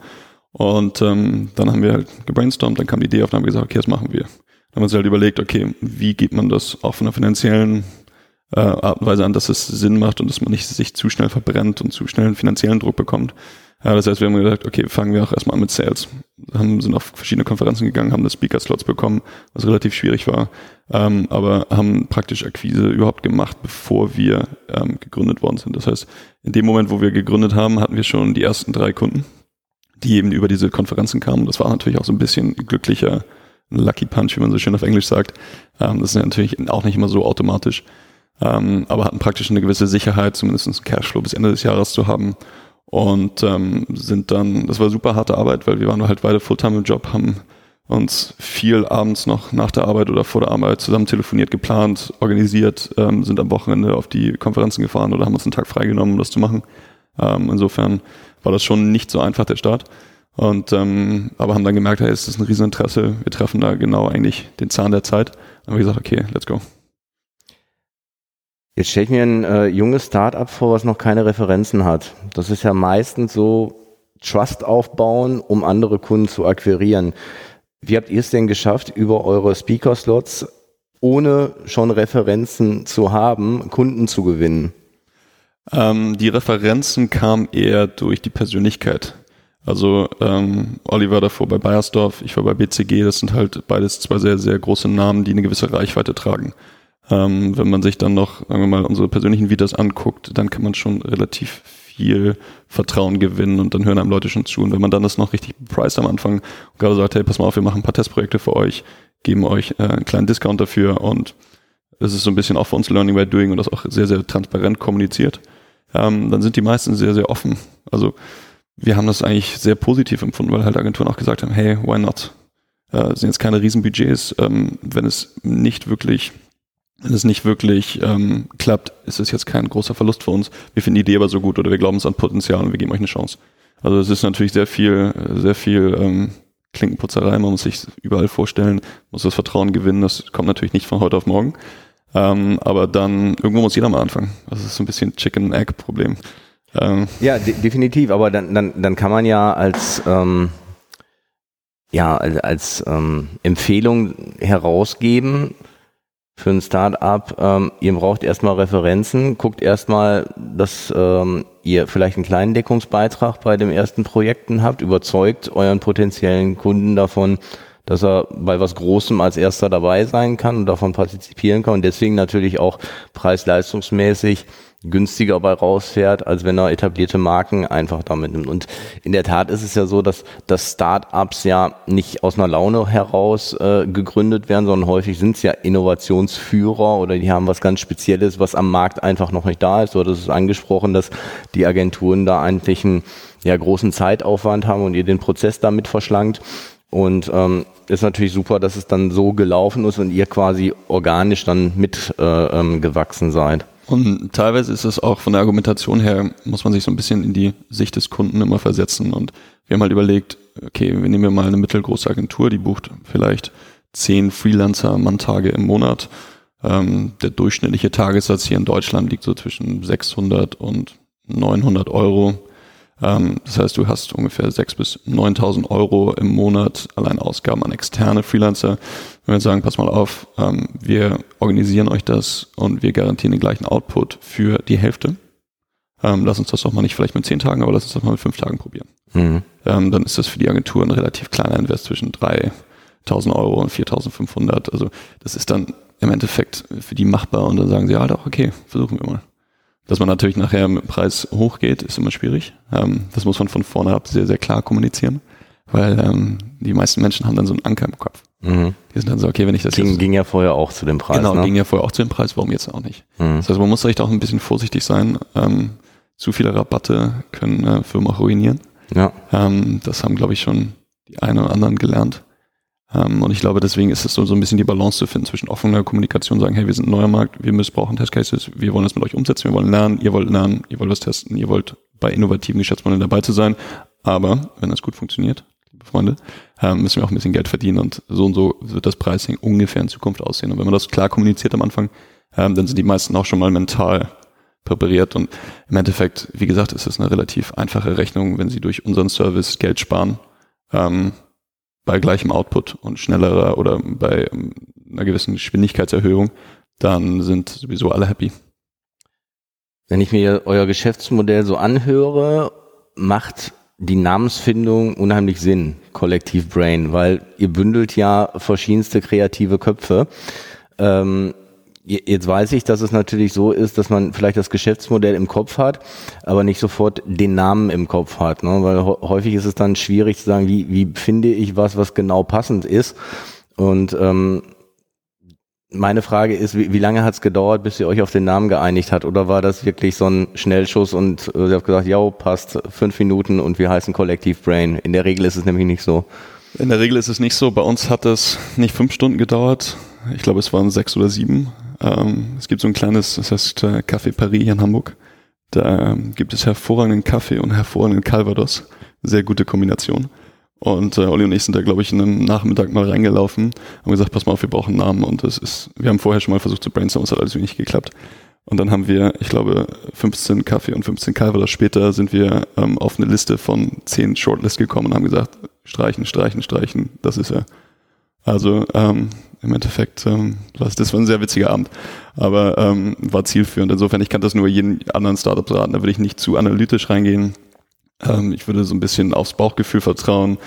und ähm, dann haben wir halt gebrainstormt, dann kam die Idee auf und haben gesagt, okay, das machen wir. Dann haben wir uns halt überlegt, okay, wie geht man das auch von der finanziellen äh, Art und Weise an, dass es Sinn macht und dass man nicht sich zu schnell verbrennt und zu schnell einen finanziellen Druck bekommt. Ja, das heißt, wir haben gesagt, okay, fangen wir auch erstmal an mit Sales. Haben, sind auf verschiedene Konferenzen gegangen, haben das Speaker-Slots bekommen, was relativ schwierig war, ähm, aber haben praktisch Akquise überhaupt gemacht, bevor wir ähm, gegründet worden sind. Das heißt, in dem Moment, wo wir gegründet haben, hatten wir schon die ersten drei Kunden, die eben über diese Konferenzen kamen. Das war natürlich auch so ein bisschen glücklicher Lucky Punch, wie man so schön auf Englisch sagt. Ähm, das ist natürlich auch nicht immer so automatisch, ähm, aber hatten praktisch eine gewisse Sicherheit, zumindest einen Cashflow bis Ende des Jahres zu haben und ähm, sind dann, das war super harte Arbeit, weil wir waren halt beide Fulltime im Job, haben uns viel abends noch nach der Arbeit oder vor der Arbeit zusammen telefoniert, geplant, organisiert, ähm, sind am Wochenende auf die Konferenzen gefahren oder haben uns einen Tag freigenommen, um das zu machen. Ähm, insofern war das schon nicht so einfach der Start. Und ähm, aber haben dann gemerkt, hey, es ist ein Rieseninteresse, wir treffen da genau eigentlich den Zahn der Zeit. Dann haben wir gesagt, okay, let's go. Jetzt stelle ich mir ein äh, junges Start-up vor, was noch keine Referenzen hat. Das ist ja meistens so Trust aufbauen, um andere Kunden zu akquirieren. Wie habt ihr es denn geschafft, über eure Speaker-Slots, ohne schon Referenzen zu haben, Kunden zu gewinnen? Ähm, die Referenzen kamen eher durch die Persönlichkeit. Also ähm, Oliver davor bei Bayersdorf, ich war bei BCG, das sind halt beides zwei sehr, sehr große Namen, die eine gewisse Reichweite tragen. Ähm, wenn man sich dann noch, sagen wir mal, unsere persönlichen Videos anguckt, dann kann man schon relativ viel Vertrauen gewinnen und dann hören einem Leute schon zu. Und wenn man dann das noch richtig bepreist am Anfang und gerade sagt, hey, pass mal auf, wir machen ein paar Testprojekte für euch, geben euch äh, einen kleinen Discount dafür und es ist so ein bisschen auch für uns Learning by Doing und das auch sehr, sehr transparent kommuniziert, ähm, dann sind die meisten sehr, sehr offen. Also wir haben das eigentlich sehr positiv empfunden, weil halt Agenturen auch gesagt haben, hey, why not? Äh, sind jetzt keine Riesenbudgets, ähm, wenn es nicht wirklich wenn es nicht wirklich ähm, klappt, ist es jetzt kein großer Verlust für uns. Wir finden die Idee aber so gut oder wir glauben es an Potenzial und wir geben euch eine Chance. Also es ist natürlich sehr viel, sehr viel ähm, Klinkenputzerei, man muss sich überall vorstellen, muss das Vertrauen gewinnen, das kommt natürlich nicht von heute auf morgen. Ähm, aber dann, irgendwo muss jeder mal anfangen. Das ist so ein bisschen Chicken-Egg-Problem. Ähm. Ja, de definitiv, aber dann, dann, dann kann man ja als, ähm, ja, als, als ähm, Empfehlung herausgeben, für ein Start-up, ähm, ihr braucht erstmal Referenzen, guckt erstmal, dass ähm, ihr vielleicht einen kleinen Deckungsbeitrag bei den ersten Projekten habt, überzeugt euren potenziellen Kunden davon, dass er bei was Großem als erster dabei sein kann und davon partizipieren kann und deswegen natürlich auch preis-leistungsmäßig günstiger bei rausfährt, als wenn er etablierte Marken einfach damit nimmt. Und in der Tat ist es ja so, dass, dass Start-ups ja nicht aus einer Laune heraus äh, gegründet werden, sondern häufig sind es ja Innovationsführer oder die haben was ganz Spezielles, was am Markt einfach noch nicht da ist. Oder das ist angesprochen, dass die Agenturen da eigentlich einen ja, großen Zeitaufwand haben und ihr den Prozess damit verschlankt. Und ähm, ist natürlich super, dass es dann so gelaufen ist und ihr quasi organisch dann mit äh, ähm, seid. Und teilweise ist es auch von der Argumentation her, muss man sich so ein bisschen in die Sicht des Kunden immer versetzen. Und wir haben halt überlegt, okay, wir nehmen mal eine mittelgroße Agentur, die bucht vielleicht zehn Freelancer-Manntage im Monat. Ähm, der durchschnittliche Tagessatz hier in Deutschland liegt so zwischen 600 und 900 Euro. Ähm, das heißt, du hast ungefähr 6.000 bis 9.000 Euro im Monat allein Ausgaben an externe Freelancer. Wenn wir sagen, pass mal auf, ähm, wir organisieren euch das und wir garantieren den gleichen Output für die Hälfte. Ähm, lass uns das doch mal nicht vielleicht mit 10 Tagen, aber lass uns das mal mit 5 Tagen probieren. Mhm. Dann ist das für die Agentur ein relativ kleiner Invest zwischen 3.000 Euro und 4.500. Also das ist dann im Endeffekt für die machbar und dann sagen sie, ja doch, okay, versuchen wir mal. Dass man natürlich nachher mit dem Preis hochgeht, ist immer schwierig. Ähm, das muss man von vorne ab sehr, sehr klar kommunizieren, weil ähm, die meisten Menschen haben dann so einen Anker im Kopf. Mhm. Die sind dann so, okay, wenn ich das ging, jetzt, ging ja vorher auch zu dem Preis. Genau, ne? ging ja vorher auch zu dem Preis, warum jetzt auch nicht? Mhm. Das heißt, man muss vielleicht auch ein bisschen vorsichtig sein. Ähm, zu viele Rabatte können äh, Firmen auch ruinieren. Ja. Ähm, das haben, glaube ich, schon die einen oder anderen gelernt. Ähm, und ich glaube, deswegen ist es so, so ein bisschen die Balance zu finden zwischen offener Kommunikation, sagen, hey, wir sind ein neuer Markt, wir missbrauchen Testcases, wir wollen das mit euch umsetzen, wir wollen lernen, ihr wollt lernen, ihr wollt was testen, ihr wollt bei innovativen Geschäftsmodellen dabei zu sein. Aber wenn das gut funktioniert, liebe Freunde, ähm, müssen wir auch ein bisschen Geld verdienen und so und so wird das Pricing ungefähr in Zukunft aussehen. Und wenn man das klar kommuniziert am Anfang, ähm, dann sind die meisten auch schon mal mental präpariert und im Endeffekt, wie gesagt, ist es eine relativ einfache Rechnung, wenn sie durch unseren Service Geld sparen. Ähm, bei gleichem Output und schnellerer oder bei ähm, einer gewissen Geschwindigkeitserhöhung, dann sind sowieso alle happy. Wenn ich mir euer Geschäftsmodell so anhöre, macht die Namensfindung unheimlich Sinn, Kollektiv Brain, weil ihr bündelt ja verschiedenste kreative Köpfe. Ähm, Jetzt weiß ich, dass es natürlich so ist, dass man vielleicht das Geschäftsmodell im Kopf hat, aber nicht sofort den Namen im Kopf hat. Ne? Weil häufig ist es dann schwierig zu sagen, wie, wie finde ich was, was genau passend ist. Und ähm, meine Frage ist, wie, wie lange hat es gedauert, bis ihr euch auf den Namen geeinigt hat? Oder war das wirklich so ein Schnellschuss und äh, ihr habt gesagt, ja, passt, fünf Minuten und wir heißen Kollektiv Brain. In der Regel ist es nämlich nicht so. In der Regel ist es nicht so. Bei uns hat es nicht fünf Stunden gedauert. Ich glaube, es waren sechs oder sieben. Ähm, es gibt so ein kleines, das heißt äh, Café Paris hier in Hamburg. Da ähm, gibt es hervorragenden Kaffee und hervorragenden Calvados. Sehr gute Kombination. Und äh, Olli und ich sind da, glaube ich, in einem Nachmittag mal reingelaufen, haben gesagt, pass mal auf, wir brauchen einen Namen. Und das ist, wir haben vorher schon mal versucht zu brainstormen, es hat alles nicht geklappt. Und dann haben wir, ich glaube, 15 Kaffee und 15 Calvados später sind wir ähm, auf eine Liste von 10 Shortlist gekommen und haben gesagt, streichen, streichen, streichen, das ist er. Also ähm, im Endeffekt, ähm, das war ein sehr witziger Abend, aber ähm, war zielführend. Insofern, ich kann das nur jeden anderen Startup raten, da würde ich nicht zu analytisch reingehen. Ähm, ich würde so ein bisschen aufs Bauchgefühl vertrauen,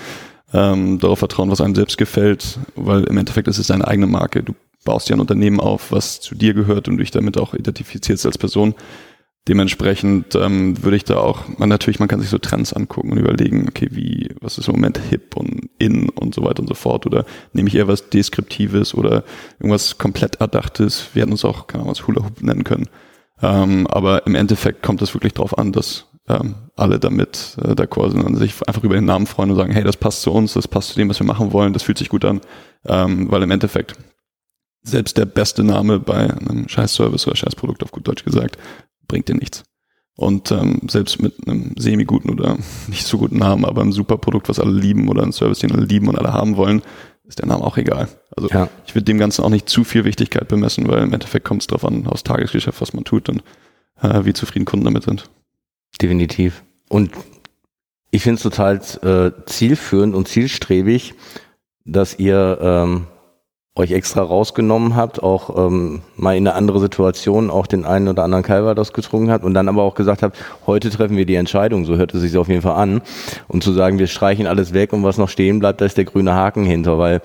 ähm, darauf vertrauen, was einem selbst gefällt, weil im Endeffekt ist es deine eigene Marke. Du baust ja ein Unternehmen auf, was zu dir gehört und dich damit auch identifizierst als Person. Dementsprechend ähm, würde ich da auch, man natürlich, man kann sich so Trends angucken und überlegen, okay, wie, was ist im Moment hip und in und so weiter und so fort. Oder nehme ich eher was Deskriptives oder irgendwas komplett Erdachtes. Wir hätten uns auch, keine Ahnung, was Hula Hoop nennen können. Ähm, aber im Endeffekt kommt es wirklich darauf an, dass ähm, alle damit äh, d'accord sind und sich einfach über den Namen freuen und sagen, hey, das passt zu uns, das passt zu dem, was wir machen wollen, das fühlt sich gut an. Ähm, weil im Endeffekt selbst der beste Name bei einem Scheiß-Service oder Scheiß-Produkt auf gut Deutsch gesagt bringt dir nichts. Und ähm, selbst mit einem semi-guten oder [laughs] nicht so guten Namen, aber einem super Produkt, was alle lieben oder ein Service, den alle lieben und alle haben wollen, ist der Name auch egal. Also ja. ich würde dem Ganzen auch nicht zu viel Wichtigkeit bemessen, weil im Endeffekt kommt es darauf an, aus Tagesgeschäft, was man tut und äh, wie zufrieden Kunden damit sind. Definitiv. Und ich finde es total äh, zielführend und zielstrebig, dass ihr ähm, euch extra rausgenommen habt, auch ähm, mal in eine andere Situation auch den einen oder anderen Calvados getrunken habt und dann aber auch gesagt habt, heute treffen wir die Entscheidung, so hört es sich auf jeden Fall an, und zu sagen, wir streichen alles weg und was noch stehen bleibt, da ist der grüne Haken hinter, weil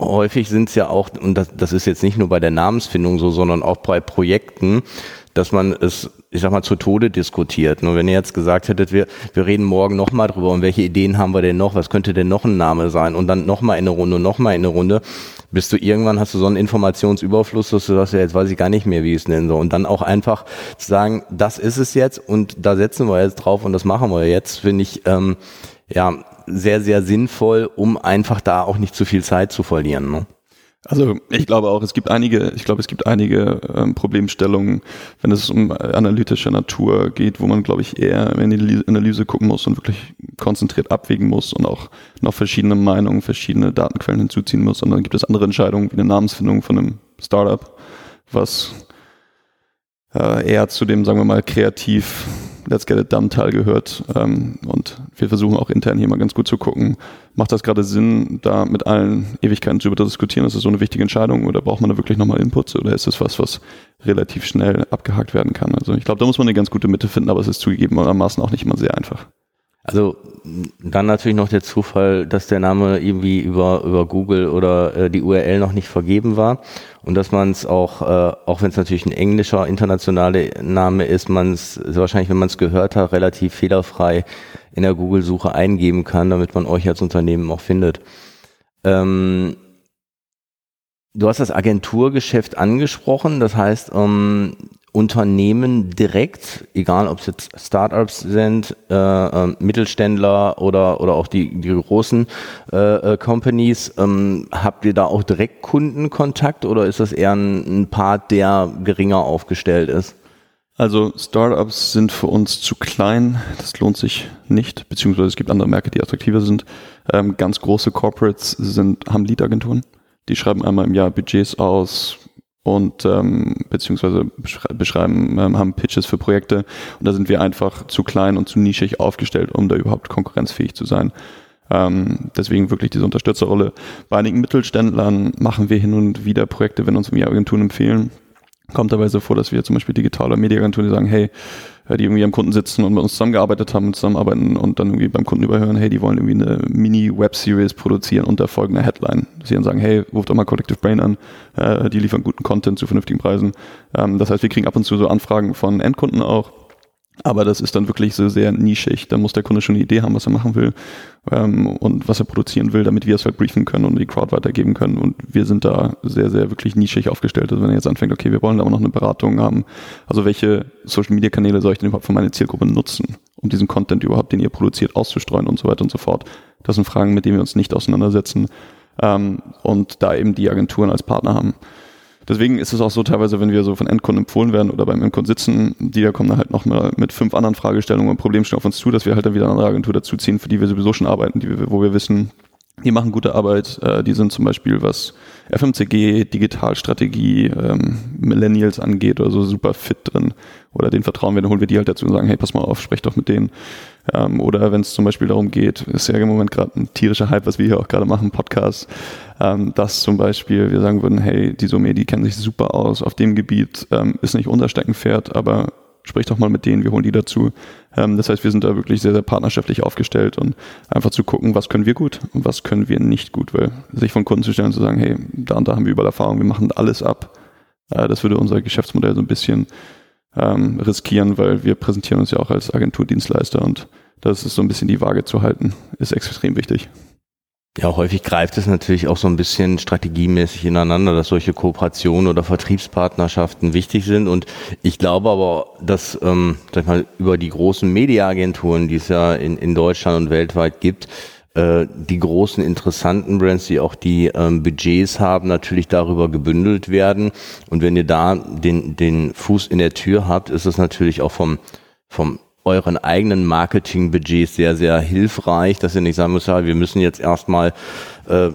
häufig sind es ja auch, und das, das ist jetzt nicht nur bei der Namensfindung so, sondern auch bei Projekten, dass man es ich sag mal, zu Tode diskutiert. Nur wenn ihr jetzt gesagt hättet, wir, wir reden morgen nochmal drüber und welche Ideen haben wir denn noch, was könnte denn noch ein Name sein? Und dann nochmal in eine Runde, nochmal in eine Runde, bist du irgendwann, hast du so einen Informationsüberfluss, dass du sagst, ja, jetzt weiß ich gar nicht mehr, wie es denn so. Und dann auch einfach zu sagen, das ist es jetzt und da setzen wir jetzt drauf und das machen wir jetzt, finde ich, ähm, ja, sehr, sehr sinnvoll, um einfach da auch nicht zu viel Zeit zu verlieren. Ne? Also ich glaube auch, es gibt einige, ich glaube, es gibt einige ähm, Problemstellungen, wenn es um analytische Natur geht, wo man, glaube ich, eher in die Analyse gucken muss und wirklich konzentriert abwägen muss und auch noch verschiedene Meinungen, verschiedene Datenquellen hinzuziehen muss. Und dann gibt es andere Entscheidungen, wie eine Namensfindung von einem Startup, was äh, eher zu dem, sagen wir mal, kreativ Let's Get It Done Teil gehört. Ähm, und wir versuchen auch intern hier mal ganz gut zu gucken, macht das gerade Sinn, da mit allen Ewigkeiten zu diskutieren? Ist das so eine wichtige Entscheidung oder braucht man da wirklich nochmal Inputs oder ist das was, was relativ schnell abgehakt werden kann? Also ich glaube, da muss man eine ganz gute Mitte finden, aber es ist zugegebenermaßen auch nicht immer sehr einfach. Also dann natürlich noch der Zufall, dass der Name irgendwie über, über Google oder äh, die URL noch nicht vergeben war und dass man es auch, äh, auch wenn es natürlich ein englischer internationaler Name ist, man es wahrscheinlich, wenn man es gehört hat, relativ fehlerfrei in der Google-Suche eingeben kann, damit man euch als Unternehmen auch findet. Ähm, du hast das Agenturgeschäft angesprochen, das heißt, ähm, Unternehmen direkt, egal ob es jetzt Startups sind, äh, äh, Mittelständler oder, oder auch die, die großen äh, äh, Companies, ähm, habt ihr da auch direkt Kundenkontakt oder ist das eher ein, ein Part, der geringer aufgestellt ist? Also Startups sind für uns zu klein, das lohnt sich nicht, beziehungsweise es gibt andere Märkte, die attraktiver sind. Ähm, ganz große Corporates sind, haben Lead-Agenturen, die schreiben einmal im Jahr Budgets aus, und ähm, beziehungsweise beschreiben, ähm, haben Pitches für Projekte und da sind wir einfach zu klein und zu nischig aufgestellt, um da überhaupt konkurrenzfähig zu sein. Ähm, deswegen wirklich diese Unterstützerrolle. Bei einigen Mittelständlern machen wir hin und wieder Projekte, wenn uns irgendwie Agenturen empfehlen. Kommt dabei so vor, dass wir zum Beispiel digitale Mediaagenturen, die sagen, hey, die irgendwie am Kunden sitzen und mit uns zusammengearbeitet haben und zusammenarbeiten und dann irgendwie beim Kunden überhören, hey, die wollen irgendwie eine Mini-Web-Series produzieren unter folgender Headline. Sie dann sagen, hey, ruft doch mal Collective Brain an, äh, die liefern guten Content zu vernünftigen Preisen. Ähm, das heißt, wir kriegen ab und zu so Anfragen von Endkunden auch, aber das ist dann wirklich so sehr nischig. Da muss der Kunde schon eine Idee haben, was er machen will ähm, und was er produzieren will, damit wir es halt briefen können und die Crowd weitergeben können. Und wir sind da sehr, sehr wirklich nischig aufgestellt. Also wenn er jetzt anfängt, okay, wir wollen aber noch eine Beratung haben. Also welche Social-Media-Kanäle soll ich denn überhaupt für meine Zielgruppe nutzen, um diesen Content überhaupt, den ihr produziert, auszustreuen und so weiter und so fort. Das sind Fragen, mit denen wir uns nicht auseinandersetzen ähm, und da eben die Agenturen als Partner haben. Deswegen ist es auch so teilweise, wenn wir so von Endkunden empfohlen werden oder beim Endkunden sitzen, die da kommen dann halt noch mal mit fünf anderen Fragestellungen und Problemstellungen auf uns zu, dass wir halt dann wieder eine andere Agentur dazuziehen, für die wir sowieso schon arbeiten, die wir, wo wir wissen, die machen gute Arbeit. Äh, die sind zum Beispiel, was FMCG, Digitalstrategie, ähm, Millennials angeht oder so super fit drin. Oder den vertrauen wir, dann holen wir die halt dazu und sagen, hey, pass mal auf, sprech doch mit denen. Ähm, oder wenn es zum Beispiel darum geht, ist ja im Moment gerade ein tierischer Hype, was wir hier auch gerade machen, Podcast, ähm, dass zum Beispiel wir sagen würden, hey, die Somé, die kennen sich super aus auf dem Gebiet, ähm, ist nicht unser Steckenpferd, aber sprich doch mal mit denen, wir holen die dazu. Ähm, das heißt, wir sind da wirklich sehr, sehr partnerschaftlich aufgestellt und einfach zu gucken, was können wir gut und was können wir nicht gut, weil sich von Kunden zu stellen und zu sagen, hey, da und da haben wir überall Erfahrung, wir machen alles ab, äh, das würde unser Geschäftsmodell so ein bisschen ähm, riskieren, weil wir präsentieren uns ja auch als Agenturdienstleister und das ist so ein bisschen die Waage zu halten, ist extrem wichtig. Ja, häufig greift es natürlich auch so ein bisschen strategiemäßig ineinander, dass solche Kooperationen oder Vertriebspartnerschaften wichtig sind. Und ich glaube aber, dass ähm, sag ich mal, über die großen Mediaagenturen, die es ja in, in Deutschland und weltweit gibt, äh, die großen interessanten Brands, die auch die ähm, Budgets haben, natürlich darüber gebündelt werden. Und wenn ihr da den, den Fuß in der Tür habt, ist es natürlich auch vom, vom euren eigenen Marketingbudgets sehr, sehr hilfreich, dass ihr nicht sagen müsst, ja, wir müssen jetzt erstmal äh,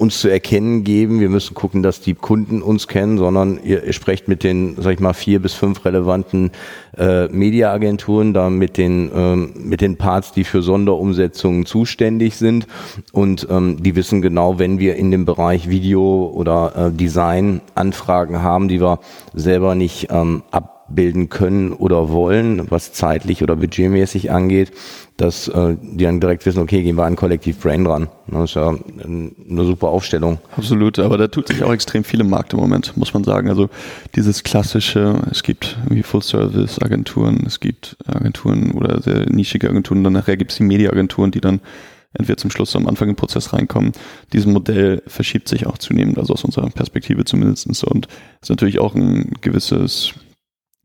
uns zu erkennen geben, wir müssen gucken, dass die Kunden uns kennen, sondern ihr, ihr sprecht mit den, sag ich mal, vier bis fünf relevanten äh, Mediaagenturen, da mit den, ähm, mit den Parts, die für Sonderumsetzungen zuständig sind. Und ähm, die wissen genau, wenn wir in dem Bereich Video oder äh, Design Anfragen haben, die wir selber nicht ähm, ab abbilden können oder wollen, was zeitlich oder budgetmäßig angeht, dass äh, die dann direkt wissen, okay, gehen wir an Kollektiv Brain dran. Das ist ja eine super Aufstellung. Absolut, aber da tut sich auch extrem viel im Markt im Moment, muss man sagen. Also dieses klassische, es gibt irgendwie Full-Service-Agenturen, es gibt Agenturen oder sehr nischige Agenturen, dann nachher gibt es die Media-Agenturen, die dann entweder zum Schluss am Anfang im Prozess reinkommen. Dieses Modell verschiebt sich auch zunehmend, also aus unserer Perspektive zumindest. Und ist natürlich auch ein gewisses,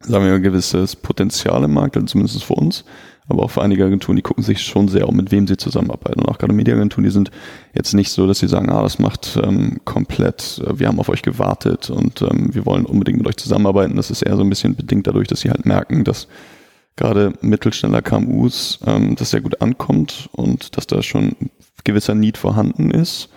sagen wir ein gewisses Potenzial im Markt, also zumindest für uns, aber auch für einige Agenturen, die gucken sich schon sehr um, mit wem sie zusammenarbeiten. Und auch gerade Mediaagenturen, die sind jetzt nicht so, dass sie sagen, ah, das macht ähm, komplett, äh, wir haben auf euch gewartet und ähm, wir wollen unbedingt mit euch zusammenarbeiten. Das ist eher so ein bisschen bedingt dadurch, dass sie halt merken, dass gerade Mittelständler KMUs ähm, das sehr gut ankommt und dass da schon gewisser Need vorhanden ist.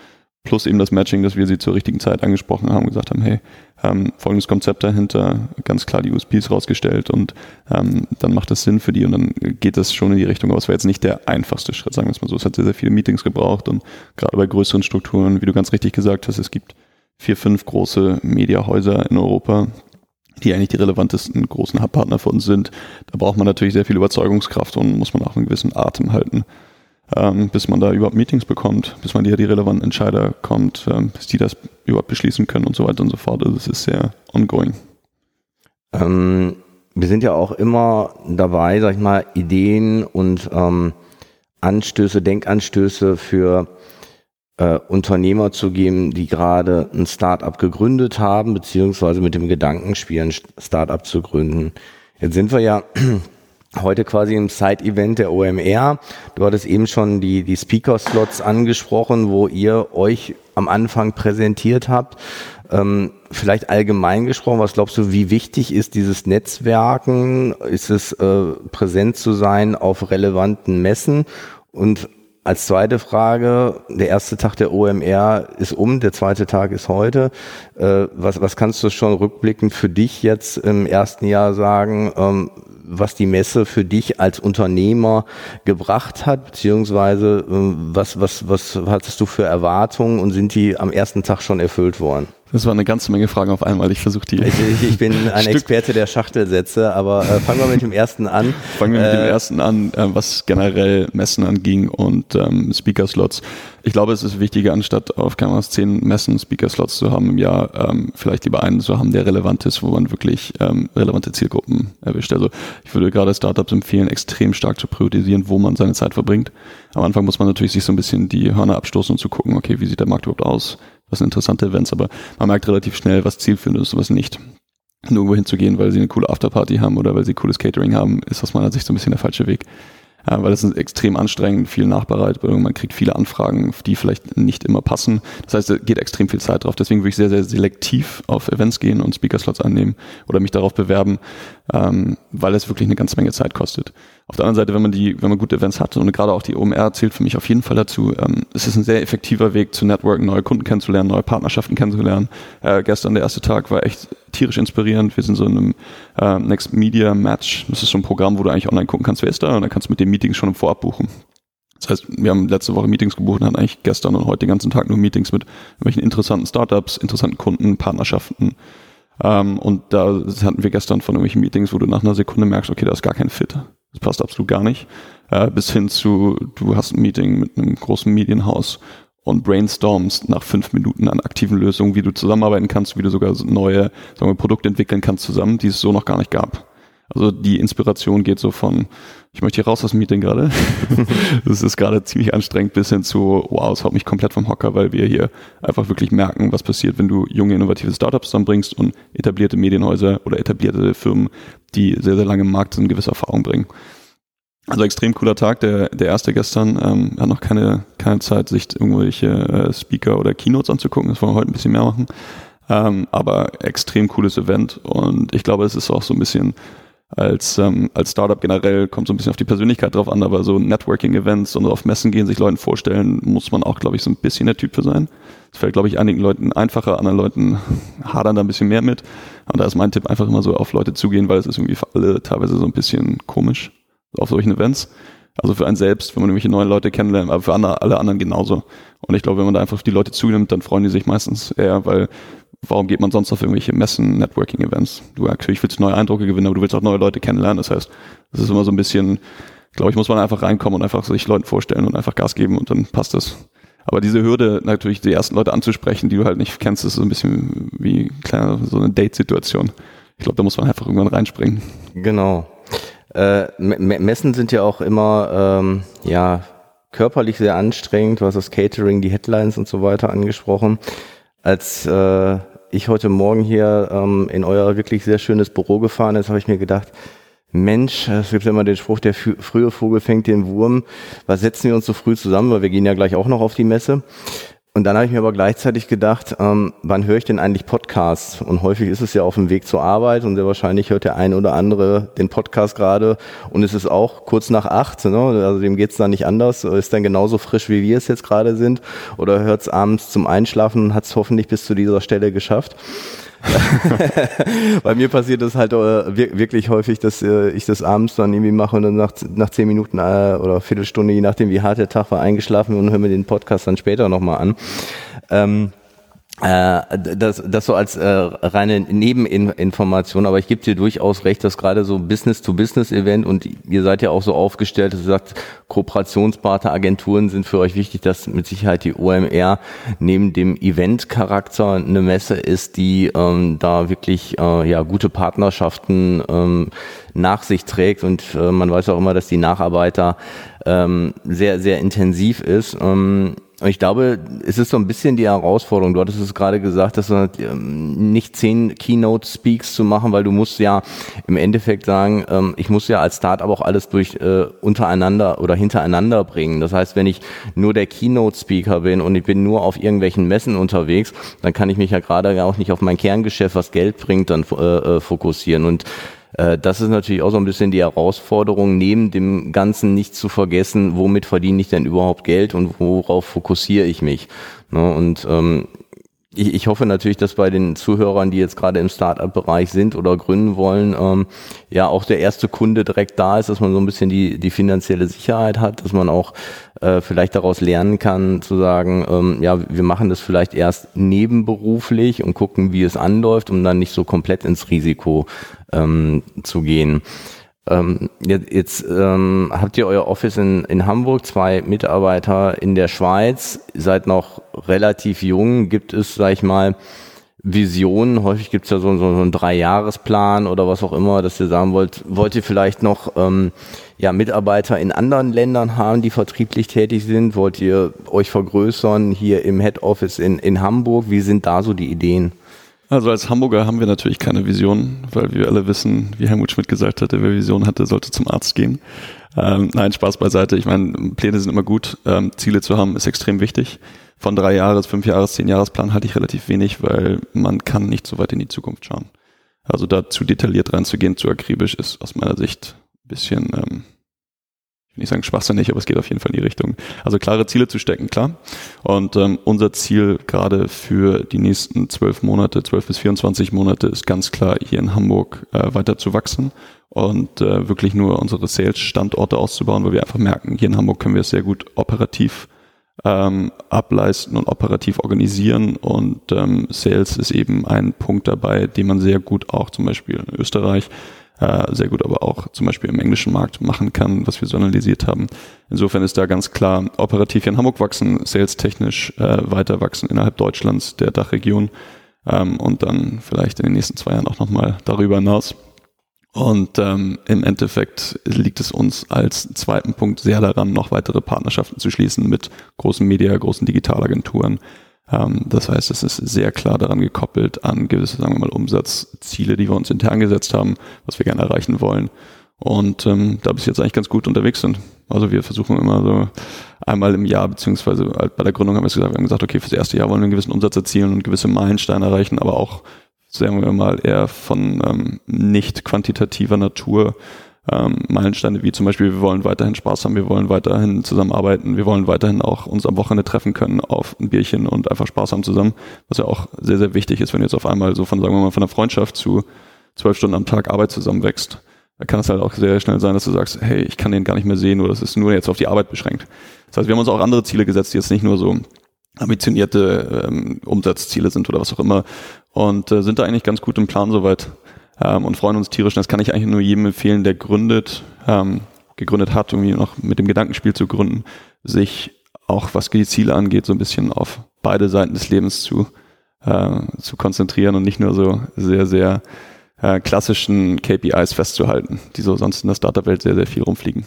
Plus eben das Matching, dass wir sie zur richtigen Zeit angesprochen haben, gesagt haben, hey, ähm, folgendes Konzept dahinter, ganz klar die USPs rausgestellt und ähm, dann macht das Sinn für die und dann geht das schon in die Richtung. Aber es war jetzt nicht der einfachste Schritt, sagen wir es mal so. Es hat sehr, sehr viele Meetings gebraucht und gerade bei größeren Strukturen, wie du ganz richtig gesagt hast, es gibt vier, fünf große Mediahäuser in Europa, die eigentlich die relevantesten großen Hubpartner für uns sind. Da braucht man natürlich sehr viel Überzeugungskraft und muss man auch einen gewissen Atem halten, ähm, bis man da überhaupt Meetings bekommt, bis man hier die relevanten Entscheider kommt, ähm, bis die das überhaupt beschließen können und so weiter und so fort. Also es ist sehr ongoing. Ähm, wir sind ja auch immer dabei, sag ich mal, Ideen und ähm, Anstöße, Denkanstöße für äh, Unternehmer zu geben, die gerade ein Startup gegründet haben, beziehungsweise mit dem Gedanken spielen, Startup zu gründen. Jetzt sind wir ja heute quasi im Side-Event der OMR. Du hattest eben schon die, die Speaker-Slots angesprochen, wo ihr euch am Anfang präsentiert habt. Ähm, vielleicht allgemein gesprochen, was glaubst du, wie wichtig ist dieses Netzwerken? Ist es äh, präsent zu sein auf relevanten Messen? Und als zweite Frage, der erste Tag der OMR ist um, der zweite Tag ist heute. Äh, was, was kannst du schon rückblickend für dich jetzt im ersten Jahr sagen, ähm, was die Messe für dich als Unternehmer gebracht hat, beziehungsweise äh, was, was, was hattest du für Erwartungen und sind die am ersten Tag schon erfüllt worden? Das war eine ganze Menge Fragen auf einmal. Ich versuche die. Ich, ich, bin [laughs] ein Experte der Schachtelsätze, aber äh, fangen wir mit dem ersten an. Fangen wir mit äh, dem ersten an, äh, was generell Messen anging und ähm, Speaker-Slots. Ich glaube, es ist wichtiger, anstatt auf Kameras zehn Messen Speaker-Slots zu haben im Jahr, ähm, vielleicht lieber einen zu haben, der relevant ist, wo man wirklich ähm, relevante Zielgruppen erwischt. Also ich würde gerade Startups empfehlen, extrem stark zu priorisieren, wo man seine Zeit verbringt. Am Anfang muss man natürlich sich so ein bisschen die Hörner abstoßen und zu gucken, okay, wie sieht der Markt überhaupt aus? Was sind interessante Events, aber man merkt relativ schnell, was zielführend ist und was nicht. Nur irgendwo hinzugehen, weil sie eine coole Afterparty haben oder weil sie cooles Catering haben, ist aus meiner Sicht so ein bisschen der falsche Weg. Ja, weil das ist extrem anstrengend, viel Nachbereitung, man kriegt viele Anfragen, die vielleicht nicht immer passen. Das heißt, es geht extrem viel Zeit drauf. Deswegen würde ich sehr, sehr selektiv auf Events gehen und Speaker-Slots annehmen oder mich darauf bewerben, ähm, weil es wirklich eine ganze Menge Zeit kostet. Auf der anderen Seite, wenn man die, wenn man gute Events hat und gerade auch die OMR zählt für mich auf jeden Fall dazu, ähm, es ist ein sehr effektiver Weg zu networken, neue Kunden kennenzulernen, neue Partnerschaften kennenzulernen. Äh, gestern der erste Tag war echt tierisch inspirierend. Wir sind so in einem äh, Next Media Match. Das ist so ein Programm, wo du eigentlich online gucken kannst, wer ist da und dann kannst du mit den Meetings schon im Vorab buchen. Das heißt, wir haben letzte Woche Meetings gebucht und hatten eigentlich gestern und heute den ganzen Tag nur Meetings mit irgendwelchen interessanten Startups, interessanten Kunden, Partnerschaften. Ähm, und da hatten wir gestern von irgendwelchen Meetings, wo du nach einer Sekunde merkst, okay, da ist gar kein Fit. Das passt absolut gar nicht. Äh, bis hin zu, du hast ein Meeting mit einem großen Medienhaus und brainstormst nach fünf Minuten an aktiven Lösungen, wie du zusammenarbeiten kannst, wie du sogar neue sagen wir, Produkte entwickeln kannst zusammen, die es so noch gar nicht gab. Also die Inspiration geht so von, ich möchte hier raus aus dem Meeting gerade. [laughs] das ist gerade ziemlich anstrengend bis hin zu, wow, es haut mich komplett vom Hocker, weil wir hier einfach wirklich merken, was passiert, wenn du junge, innovative Startups zusammenbringst und etablierte Medienhäuser oder etablierte Firmen, die sehr, sehr lange im Markt sind, gewisse Erfahrung bringen. Also extrem cooler Tag, der, der erste gestern. Ähm, hat noch keine, keine Zeit, sich irgendwelche äh, Speaker oder Keynotes anzugucken. Das wollen wir heute ein bisschen mehr machen. Ähm, aber extrem cooles Event und ich glaube, es ist auch so ein bisschen als, ähm, als Startup generell kommt so ein bisschen auf die Persönlichkeit drauf an, aber so Networking-Events und auf Messen gehen, sich Leuten vorstellen, muss man auch, glaube ich, so ein bisschen der Typ für sein. Das fällt, glaube ich, einigen Leuten einfacher, anderen Leuten [laughs] hadern da ein bisschen mehr mit. Und da ist mein Tipp einfach immer so auf Leute zugehen, weil es ist irgendwie für alle teilweise so ein bisschen komisch auf solchen Events. Also für einen selbst, wenn man irgendwelche neuen Leute kennenlernt, aber für andere, alle anderen genauso. Und ich glaube, wenn man da einfach auf die Leute zunimmt, dann freuen die sich meistens eher, weil warum geht man sonst auf irgendwelche Messen, Networking-Events? Du natürlich willst neue Eindrücke gewinnen, aber du willst auch neue Leute kennenlernen. Das heißt, das ist immer so ein bisschen, glaube ich, muss man einfach reinkommen und einfach sich Leuten vorstellen und einfach Gas geben und dann passt das. Aber diese Hürde, natürlich die ersten Leute anzusprechen, die du halt nicht kennst, ist so ein bisschen wie kleiner, so eine Date-Situation. Ich glaube, da muss man einfach irgendwann reinspringen. Genau. Äh, Messen sind ja auch immer, ähm, ja, körperlich sehr anstrengend, was das Catering, die Headlines und so weiter angesprochen. Als äh, ich heute Morgen hier ähm, in euer wirklich sehr schönes Büro gefahren ist, habe ich mir gedacht, Mensch, es gibt ja immer den Spruch, der frühe Vogel fängt den Wurm. Was setzen wir uns so früh zusammen? Weil wir gehen ja gleich auch noch auf die Messe. Und dann habe ich mir aber gleichzeitig gedacht, ähm, wann höre ich denn eigentlich Podcasts? Und häufig ist es ja auf dem Weg zur Arbeit und sehr wahrscheinlich hört der ein oder andere den Podcast gerade und es ist auch kurz nach acht, ne? also dem geht's dann nicht anders, ist dann genauso frisch, wie wir es jetzt gerade sind oder hört es abends zum Einschlafen und hat es hoffentlich bis zu dieser Stelle geschafft. [laughs] Bei mir passiert es halt äh, wirklich häufig, dass äh, ich das abends dann irgendwie mache und dann nach, nach zehn Minuten äh, oder Viertelstunde, je nachdem wie hart der Tag war, eingeschlafen und höre mir den Podcast dann später nochmal an. Ähm, äh, das, das so als äh, reine Nebeninformation, aber ich gebe dir durchaus recht, dass gerade so Business-to-Business-Event und ihr seid ja auch so aufgestellt, dass ihr sagt, Kooperationspartner, Agenturen sind für euch wichtig, dass mit Sicherheit die OMR neben dem Event-Charakter eine Messe ist, die ähm, da wirklich äh, ja gute Partnerschaften ähm, nach sich trägt und äh, man weiß auch immer, dass die Nacharbeiter ähm, sehr, sehr intensiv ist. Ähm, und ich glaube, es ist so ein bisschen die Herausforderung. Du hattest es gerade gesagt, dass du ähm, nicht zehn Keynote-Speaks zu machen, weil du musst ja im Endeffekt sagen, ähm, ich muss ja als Startup auch alles durch äh, untereinander oder hintereinander bringen. Das heißt, wenn ich nur der Keynote-Speaker bin und ich bin nur auf irgendwelchen Messen unterwegs, dann kann ich mich ja gerade auch nicht auf mein Kerngeschäft, was Geld bringt, dann äh, äh fokussieren. Und das ist natürlich auch so ein bisschen die Herausforderung, neben dem Ganzen nicht zu vergessen, womit verdiene ich denn überhaupt Geld und worauf fokussiere ich mich. Ne? Und ähm, ich, ich hoffe natürlich, dass bei den Zuhörern, die jetzt gerade im Startup-Bereich sind oder gründen wollen, ähm, ja auch der erste Kunde direkt da ist, dass man so ein bisschen die, die finanzielle Sicherheit hat, dass man auch äh, vielleicht daraus lernen kann, zu sagen, ähm, ja, wir machen das vielleicht erst nebenberuflich und gucken, wie es anläuft, um dann nicht so komplett ins Risiko ähm, zu gehen. Ähm, jetzt jetzt ähm, habt ihr euer Office in, in Hamburg, zwei Mitarbeiter in der Schweiz, seid noch relativ jung. Gibt es, sag ich mal, Visionen? Häufig gibt es ja so, so, so einen Dreijahresplan oder was auch immer, dass ihr sagen wollt, wollt ihr vielleicht noch ähm, ja, Mitarbeiter in anderen Ländern haben, die vertrieblich tätig sind? Wollt ihr euch vergrößern hier im Head Office in, in Hamburg? Wie sind da so die Ideen? Also als Hamburger haben wir natürlich keine Vision, weil wir alle wissen, wie Helmut Schmidt gesagt hatte, wer Vision hatte, sollte zum Arzt gehen. Ähm, nein, Spaß beiseite. Ich meine, Pläne sind immer gut. Ähm, Ziele zu haben ist extrem wichtig. Von drei Jahres, fünf Jahres, zehn Jahresplan halte ich relativ wenig, weil man kann nicht so weit in die Zukunft schauen. Also da zu detailliert reinzugehen, zu akribisch ist aus meiner Sicht ein bisschen ähm, nicht sagen schwachsinnig, aber es geht auf jeden Fall in die Richtung. Also klare Ziele zu stecken, klar. Und ähm, unser Ziel gerade für die nächsten zwölf Monate, zwölf bis 24 Monate ist ganz klar, hier in Hamburg äh, weiter zu wachsen und äh, wirklich nur unsere Sales-Standorte auszubauen, weil wir einfach merken, hier in Hamburg können wir es sehr gut operativ ähm, ableisten und operativ organisieren und ähm, Sales ist eben ein Punkt dabei, den man sehr gut auch zum Beispiel in Österreich äh, sehr gut aber auch zum Beispiel im englischen Markt machen kann, was wir so analysiert haben. Insofern ist da ganz klar operativ hier in Hamburg wachsen, sales-technisch äh, weiter wachsen innerhalb Deutschlands, der Dachregion ähm, und dann vielleicht in den nächsten zwei Jahren auch nochmal darüber hinaus. Und ähm, im Endeffekt liegt es uns als zweiten Punkt sehr daran, noch weitere Partnerschaften zu schließen mit großen Media, großen Digitalagenturen, das heißt, es ist sehr klar daran gekoppelt an gewisse, sagen wir mal, Umsatzziele, die wir uns intern gesetzt haben, was wir gerne erreichen wollen. Und ähm, da bis jetzt eigentlich ganz gut unterwegs sind. Also wir versuchen immer so einmal im Jahr, beziehungsweise halt bei der Gründung haben wir gesagt, wir haben gesagt, okay, fürs erste Jahr wollen wir einen gewissen Umsatz erzielen und gewisse Meilensteine erreichen, aber auch, sagen wir mal, eher von ähm, nicht quantitativer Natur ähm, Meilensteine wie zum Beispiel, wir wollen weiterhin Spaß haben, wir wollen weiterhin zusammenarbeiten, wir wollen weiterhin auch uns am Wochenende treffen können auf ein Bierchen und einfach Spaß haben zusammen, was ja auch sehr, sehr wichtig ist, wenn du jetzt auf einmal so von, sagen wir mal, von einer Freundschaft zu zwölf Stunden am Tag Arbeit zusammenwächst. Da kann es halt auch sehr schnell sein, dass du sagst, hey, ich kann den gar nicht mehr sehen oder das ist nur jetzt auf die Arbeit beschränkt. Das heißt, wir haben uns auch andere Ziele gesetzt, die jetzt nicht nur so ambitionierte ähm, Umsatzziele sind oder was auch immer und äh, sind da eigentlich ganz gut im Plan soweit ähm, und freuen uns tierisch. Das kann ich eigentlich nur jedem empfehlen, der gründet, ähm, gegründet hat, irgendwie noch mit dem Gedankenspiel zu gründen, sich auch was die Ziele angeht, so ein bisschen auf beide Seiten des Lebens zu, äh, zu konzentrieren und nicht nur so sehr, sehr äh, klassischen KPIs festzuhalten, die so sonst in der Startup-Welt sehr, sehr viel rumfliegen.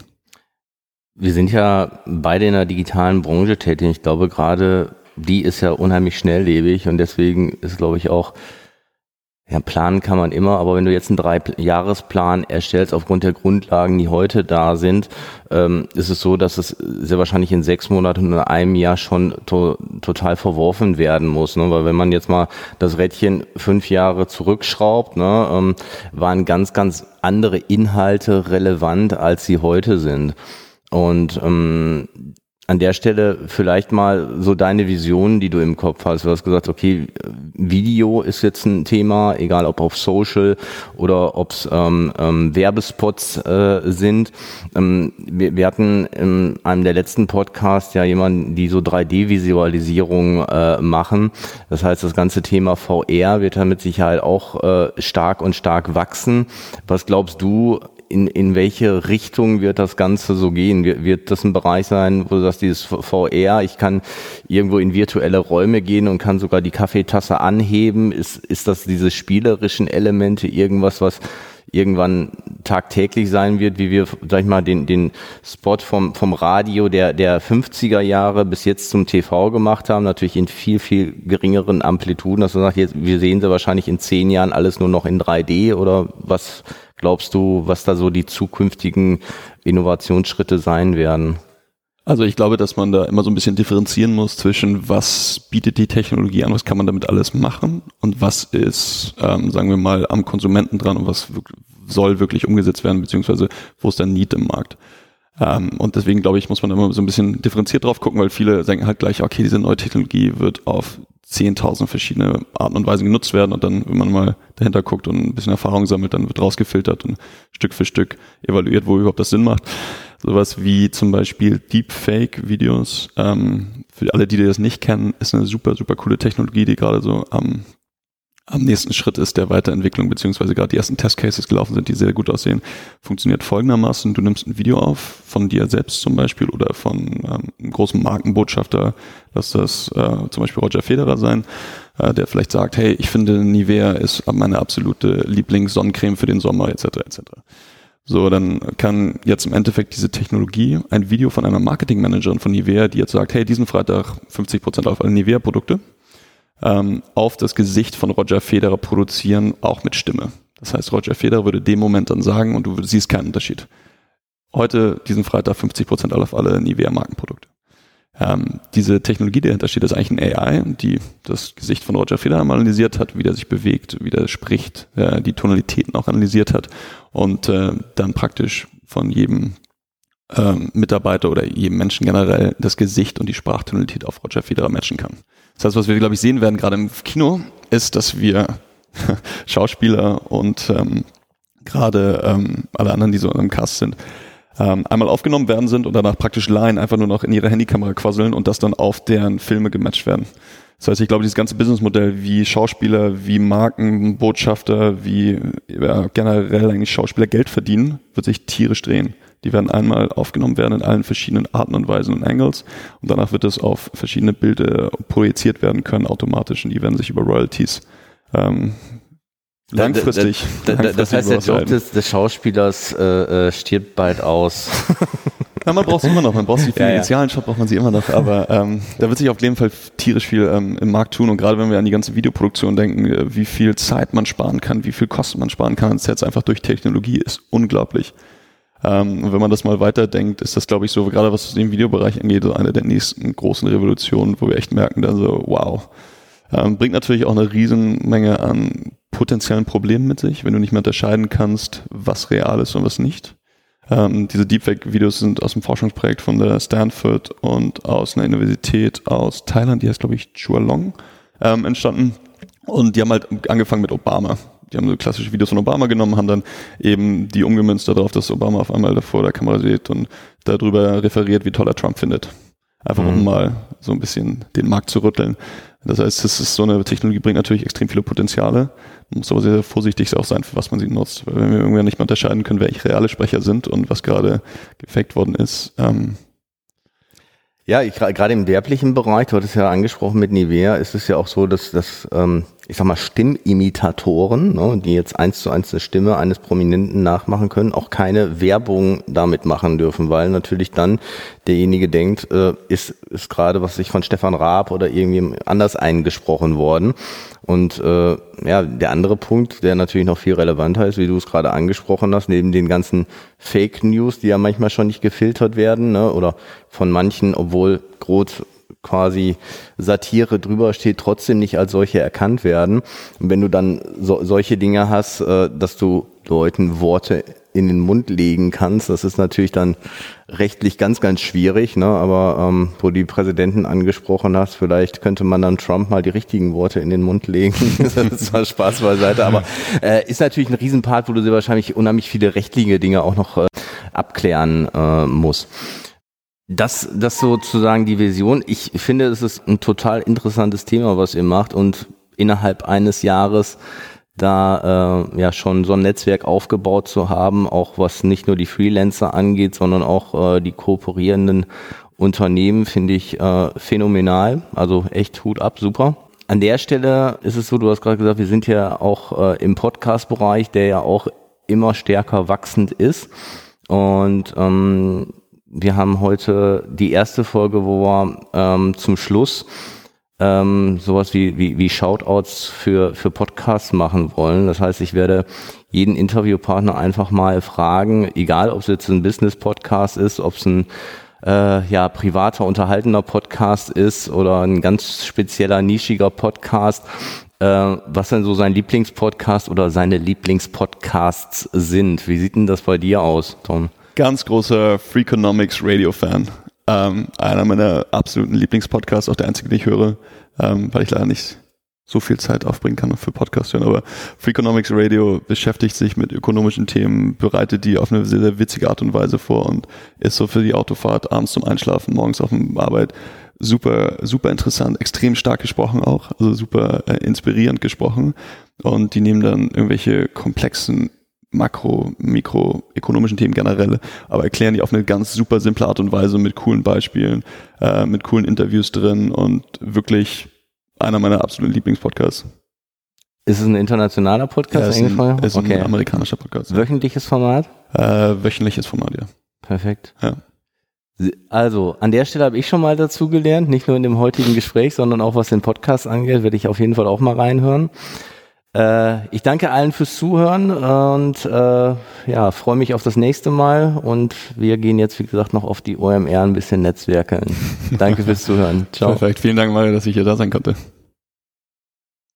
Wir sind ja beide in der digitalen Branche tätig. Ich glaube, gerade die ist ja unheimlich schnelllebig und deswegen ist, glaube ich, auch ja, planen kann man immer, aber wenn du jetzt einen Drei-Jahresplan erstellst aufgrund der Grundlagen, die heute da sind, ähm, ist es so, dass es sehr wahrscheinlich in sechs Monaten oder einem Jahr schon to total verworfen werden muss. Ne? Weil wenn man jetzt mal das Rädchen fünf Jahre zurückschraubt, ne, ähm, waren ganz, ganz andere Inhalte relevant, als sie heute sind. Und ähm, an der Stelle vielleicht mal so deine Vision, die du im Kopf hast. Du hast gesagt, okay, Video ist jetzt ein Thema, egal ob auf Social oder ob es ähm, ähm, Werbespots äh, sind. Ähm, wir, wir, hatten in einem der letzten Podcasts ja jemanden, die so 3D-Visualisierung äh, machen. Das heißt, das ganze Thema VR wird da mit Sicherheit auch äh, stark und stark wachsen. Was glaubst du, in, in welche Richtung wird das Ganze so gehen? Wird, wird das ein Bereich sein, wo du sagst, dieses VR, ich kann irgendwo in virtuelle Räume gehen und kann sogar die Kaffeetasse anheben? Ist, ist das diese spielerischen Elemente irgendwas, was irgendwann tagtäglich sein wird, wie wir, sag ich mal, den, den Spot vom, vom Radio der, der 50er Jahre bis jetzt zum TV gemacht haben, natürlich in viel, viel geringeren Amplituden, dass du sagst, jetzt, wir sehen sie wahrscheinlich in zehn Jahren alles nur noch in 3D oder was glaubst du, was da so die zukünftigen Innovationsschritte sein werden? Also ich glaube, dass man da immer so ein bisschen differenzieren muss zwischen, was bietet die Technologie an, was kann man damit alles machen und was ist, ähm, sagen wir mal, am Konsumenten dran und was soll wirklich umgesetzt werden, beziehungsweise wo ist der Need im Markt. Ähm, und deswegen glaube ich, muss man immer so ein bisschen differenziert drauf gucken, weil viele denken halt gleich, okay, diese neue Technologie wird auf 10.000 verschiedene Arten und Weisen genutzt werden und dann, wenn man mal dahinter guckt und ein bisschen Erfahrung sammelt, dann wird rausgefiltert und Stück für Stück evaluiert, wo überhaupt das Sinn macht. Sowas wie zum Beispiel Deepfake-Videos. Ähm, für alle, die das nicht kennen, ist eine super, super coole Technologie, die gerade so am am nächsten Schritt ist der Weiterentwicklung, beziehungsweise gerade die ersten Testcases gelaufen sind, die sehr gut aussehen, funktioniert folgendermaßen. Du nimmst ein Video auf von dir selbst zum Beispiel oder von ähm, einem großen Markenbotschafter, lass das äh, zum Beispiel Roger Federer sein, äh, der vielleicht sagt, hey, ich finde Nivea ist meine absolute Lieblingssonnencreme für den Sommer, etc. etc. So, dann kann jetzt im Endeffekt diese Technologie ein Video von einer Marketingmanagerin von Nivea, die jetzt sagt, hey, diesen Freitag 50% auf alle Nivea-Produkte, ähm, auf das Gesicht von Roger Federer produzieren, auch mit Stimme. Das heißt, Roger Federer würde dem Moment dann sagen und du siehst keinen Unterschied. Heute, diesen Freitag, 50% auf alle Nivea-Markenprodukte. Ähm, diese Technologie, die dahinter steht, ist eigentlich ein AI, die das Gesicht von Roger Federer analysiert hat, wie der sich bewegt, wie der spricht, äh, die Tonalitäten auch analysiert hat und äh, dann praktisch von jedem ähm, Mitarbeiter oder jedem Menschen generell das Gesicht und die Sprachtonalität auf Roger Federer matchen kann. Das heißt, was wir, glaube ich, sehen werden, gerade im Kino, ist, dass wir [laughs] Schauspieler und ähm, gerade ähm, alle anderen, die so im Cast sind, ähm, einmal aufgenommen werden sind und danach praktisch Line einfach nur noch in ihre Handykamera quasseln und das dann auf deren Filme gematcht werden. Das heißt, ich glaube, dieses ganze Businessmodell, wie Schauspieler, wie Markenbotschafter, wie ja, generell eigentlich Schauspieler Geld verdienen, wird sich tierisch drehen. Die werden einmal aufgenommen werden in allen verschiedenen Arten und Weisen und Angles. Und danach wird es auf verschiedene Bilder projiziert werden können automatisch. Und die werden sich über Royalties ähm, langfristig, da, da, da, Das heißt, der Job des, des Schauspielers äh, äh, stirbt bald aus. [laughs] Ja, man braucht es immer noch, man braucht sie für ja, den initialen Job, braucht man sie immer noch, aber ähm, da wird sich auf jeden Fall tierisch viel ähm, im Markt tun. Und gerade wenn wir an die ganze Videoproduktion denken, äh, wie viel Zeit man sparen kann, wie viel Kosten man sparen kann, das jetzt einfach durch Technologie ist unglaublich. Ähm, wenn man das mal weiterdenkt, ist das, glaube ich, so, gerade was den Videobereich angeht, so eine der nächsten großen Revolutionen, wo wir echt merken, dann so, wow. Ähm, bringt natürlich auch eine Riesenmenge an potenziellen Problemen mit sich, wenn du nicht mehr unterscheiden kannst, was real ist und was nicht. Ähm, diese Deepfake-Videos sind aus dem Forschungsprojekt von der Stanford und aus einer Universität aus Thailand, die heißt, glaube ich, Chualong, ähm, entstanden. Und die haben halt angefangen mit Obama die haben so klassische Videos von Obama genommen, haben dann eben die umgemünzt darauf, dass Obama auf einmal davor der Kamera steht und darüber referiert, wie toll er Trump findet. Einfach um mal so ein bisschen den Markt zu rütteln. Das heißt, das ist so eine Technologie bringt natürlich extrem viele Potenziale. Man muss aber sehr vorsichtig auch sein, für was man sie nutzt. Weil wenn wir irgendwann nicht mehr unterscheiden können, welche reale Sprecher sind und was gerade gefaked worden ist, ähm, ja, ich, gerade im werblichen Bereich, du hattest ja angesprochen mit Nivea, ist es ja auch so, dass, dass ähm, ich sag mal, Stimmimitatoren, ne, die jetzt eins zu eins eine Stimme eines Prominenten nachmachen können, auch keine Werbung damit machen dürfen, weil natürlich dann derjenige denkt, äh, ist, ist gerade was sich von Stefan Raab oder irgendwie anders eingesprochen worden. Und äh, ja, der andere Punkt, der natürlich noch viel relevanter ist, wie du es gerade angesprochen hast, neben den ganzen Fake News, die ja manchmal schon nicht gefiltert werden, ne, oder von manchen, obwohl groß quasi Satire drüber steht, trotzdem nicht als solche erkannt werden. Und wenn du dann so, solche Dinge hast, äh, dass du Leuten Worte in den Mund legen kannst. Das ist natürlich dann rechtlich ganz, ganz schwierig, ne? aber ähm, wo die Präsidenten angesprochen hast, vielleicht könnte man dann Trump mal die richtigen Worte in den Mund legen. [laughs] das ist Spaß beiseite, aber äh, ist natürlich ein Riesenpart, wo du sehr wahrscheinlich unheimlich viele rechtliche Dinge auch noch äh, abklären äh, musst. Das, das sozusagen die Vision. Ich finde, es ist ein total interessantes Thema, was ihr macht und innerhalb eines Jahres da äh, ja schon so ein Netzwerk aufgebaut zu haben, auch was nicht nur die Freelancer angeht, sondern auch äh, die kooperierenden Unternehmen, finde ich äh, phänomenal. Also echt Hut ab, super. An der Stelle ist es so, du hast gerade gesagt, wir sind ja auch äh, im Podcast-Bereich, der ja auch immer stärker wachsend ist. Und ähm, wir haben heute die erste Folge, wo wir ähm, zum Schluss ähm, sowas wie, wie, wie Shoutouts für, für Podcasts machen wollen. Das heißt, ich werde jeden Interviewpartner einfach mal fragen, egal ob es jetzt ein Business-Podcast ist, ob es ein äh, ja, privater, unterhaltener Podcast ist oder ein ganz spezieller, nischiger Podcast, äh, was denn so sein Lieblingspodcast oder seine Lieblingspodcasts sind. Wie sieht denn das bei dir aus, Tom? Ganz großer Freakonomics Radio-Fan. Ähm, einer meiner absoluten Lieblingspodcasts, auch der einzige, den ich höre, ähm, weil ich leider nicht so viel Zeit aufbringen kann für Podcast hören. Aber Freakonomics Radio beschäftigt sich mit ökonomischen Themen, bereitet die auf eine sehr, sehr witzige Art und Weise vor und ist so für die Autofahrt, abends zum Einschlafen, morgens auf der Arbeit super, super interessant, extrem stark gesprochen auch, also super äh, inspirierend gesprochen. Und die nehmen dann irgendwelche komplexen makro-, mikroökonomischen Themen generell, aber erklären die auf eine ganz super simple Art und Weise mit coolen Beispielen, äh, mit coolen Interviews drin und wirklich einer meiner absoluten Lieblingspodcasts. Ist es ein internationaler Podcast? Ja, ist, ein, ist okay. ein amerikanischer Podcast. Wöchentliches Format? Äh, wöchentliches Format, ja. Perfekt. Ja. Also, an der Stelle habe ich schon mal dazu gelernt, nicht nur in dem heutigen Gespräch, sondern auch was den Podcast angeht, werde ich auf jeden Fall auch mal reinhören. Äh, ich danke allen fürs Zuhören und äh, ja, freue mich auf das nächste Mal und wir gehen jetzt, wie gesagt, noch auf die OMR ein bisschen Netzwerke. [laughs] danke fürs Zuhören. Ciao. Perfekt. Vielen Dank, Mario, dass ich hier da sein konnte.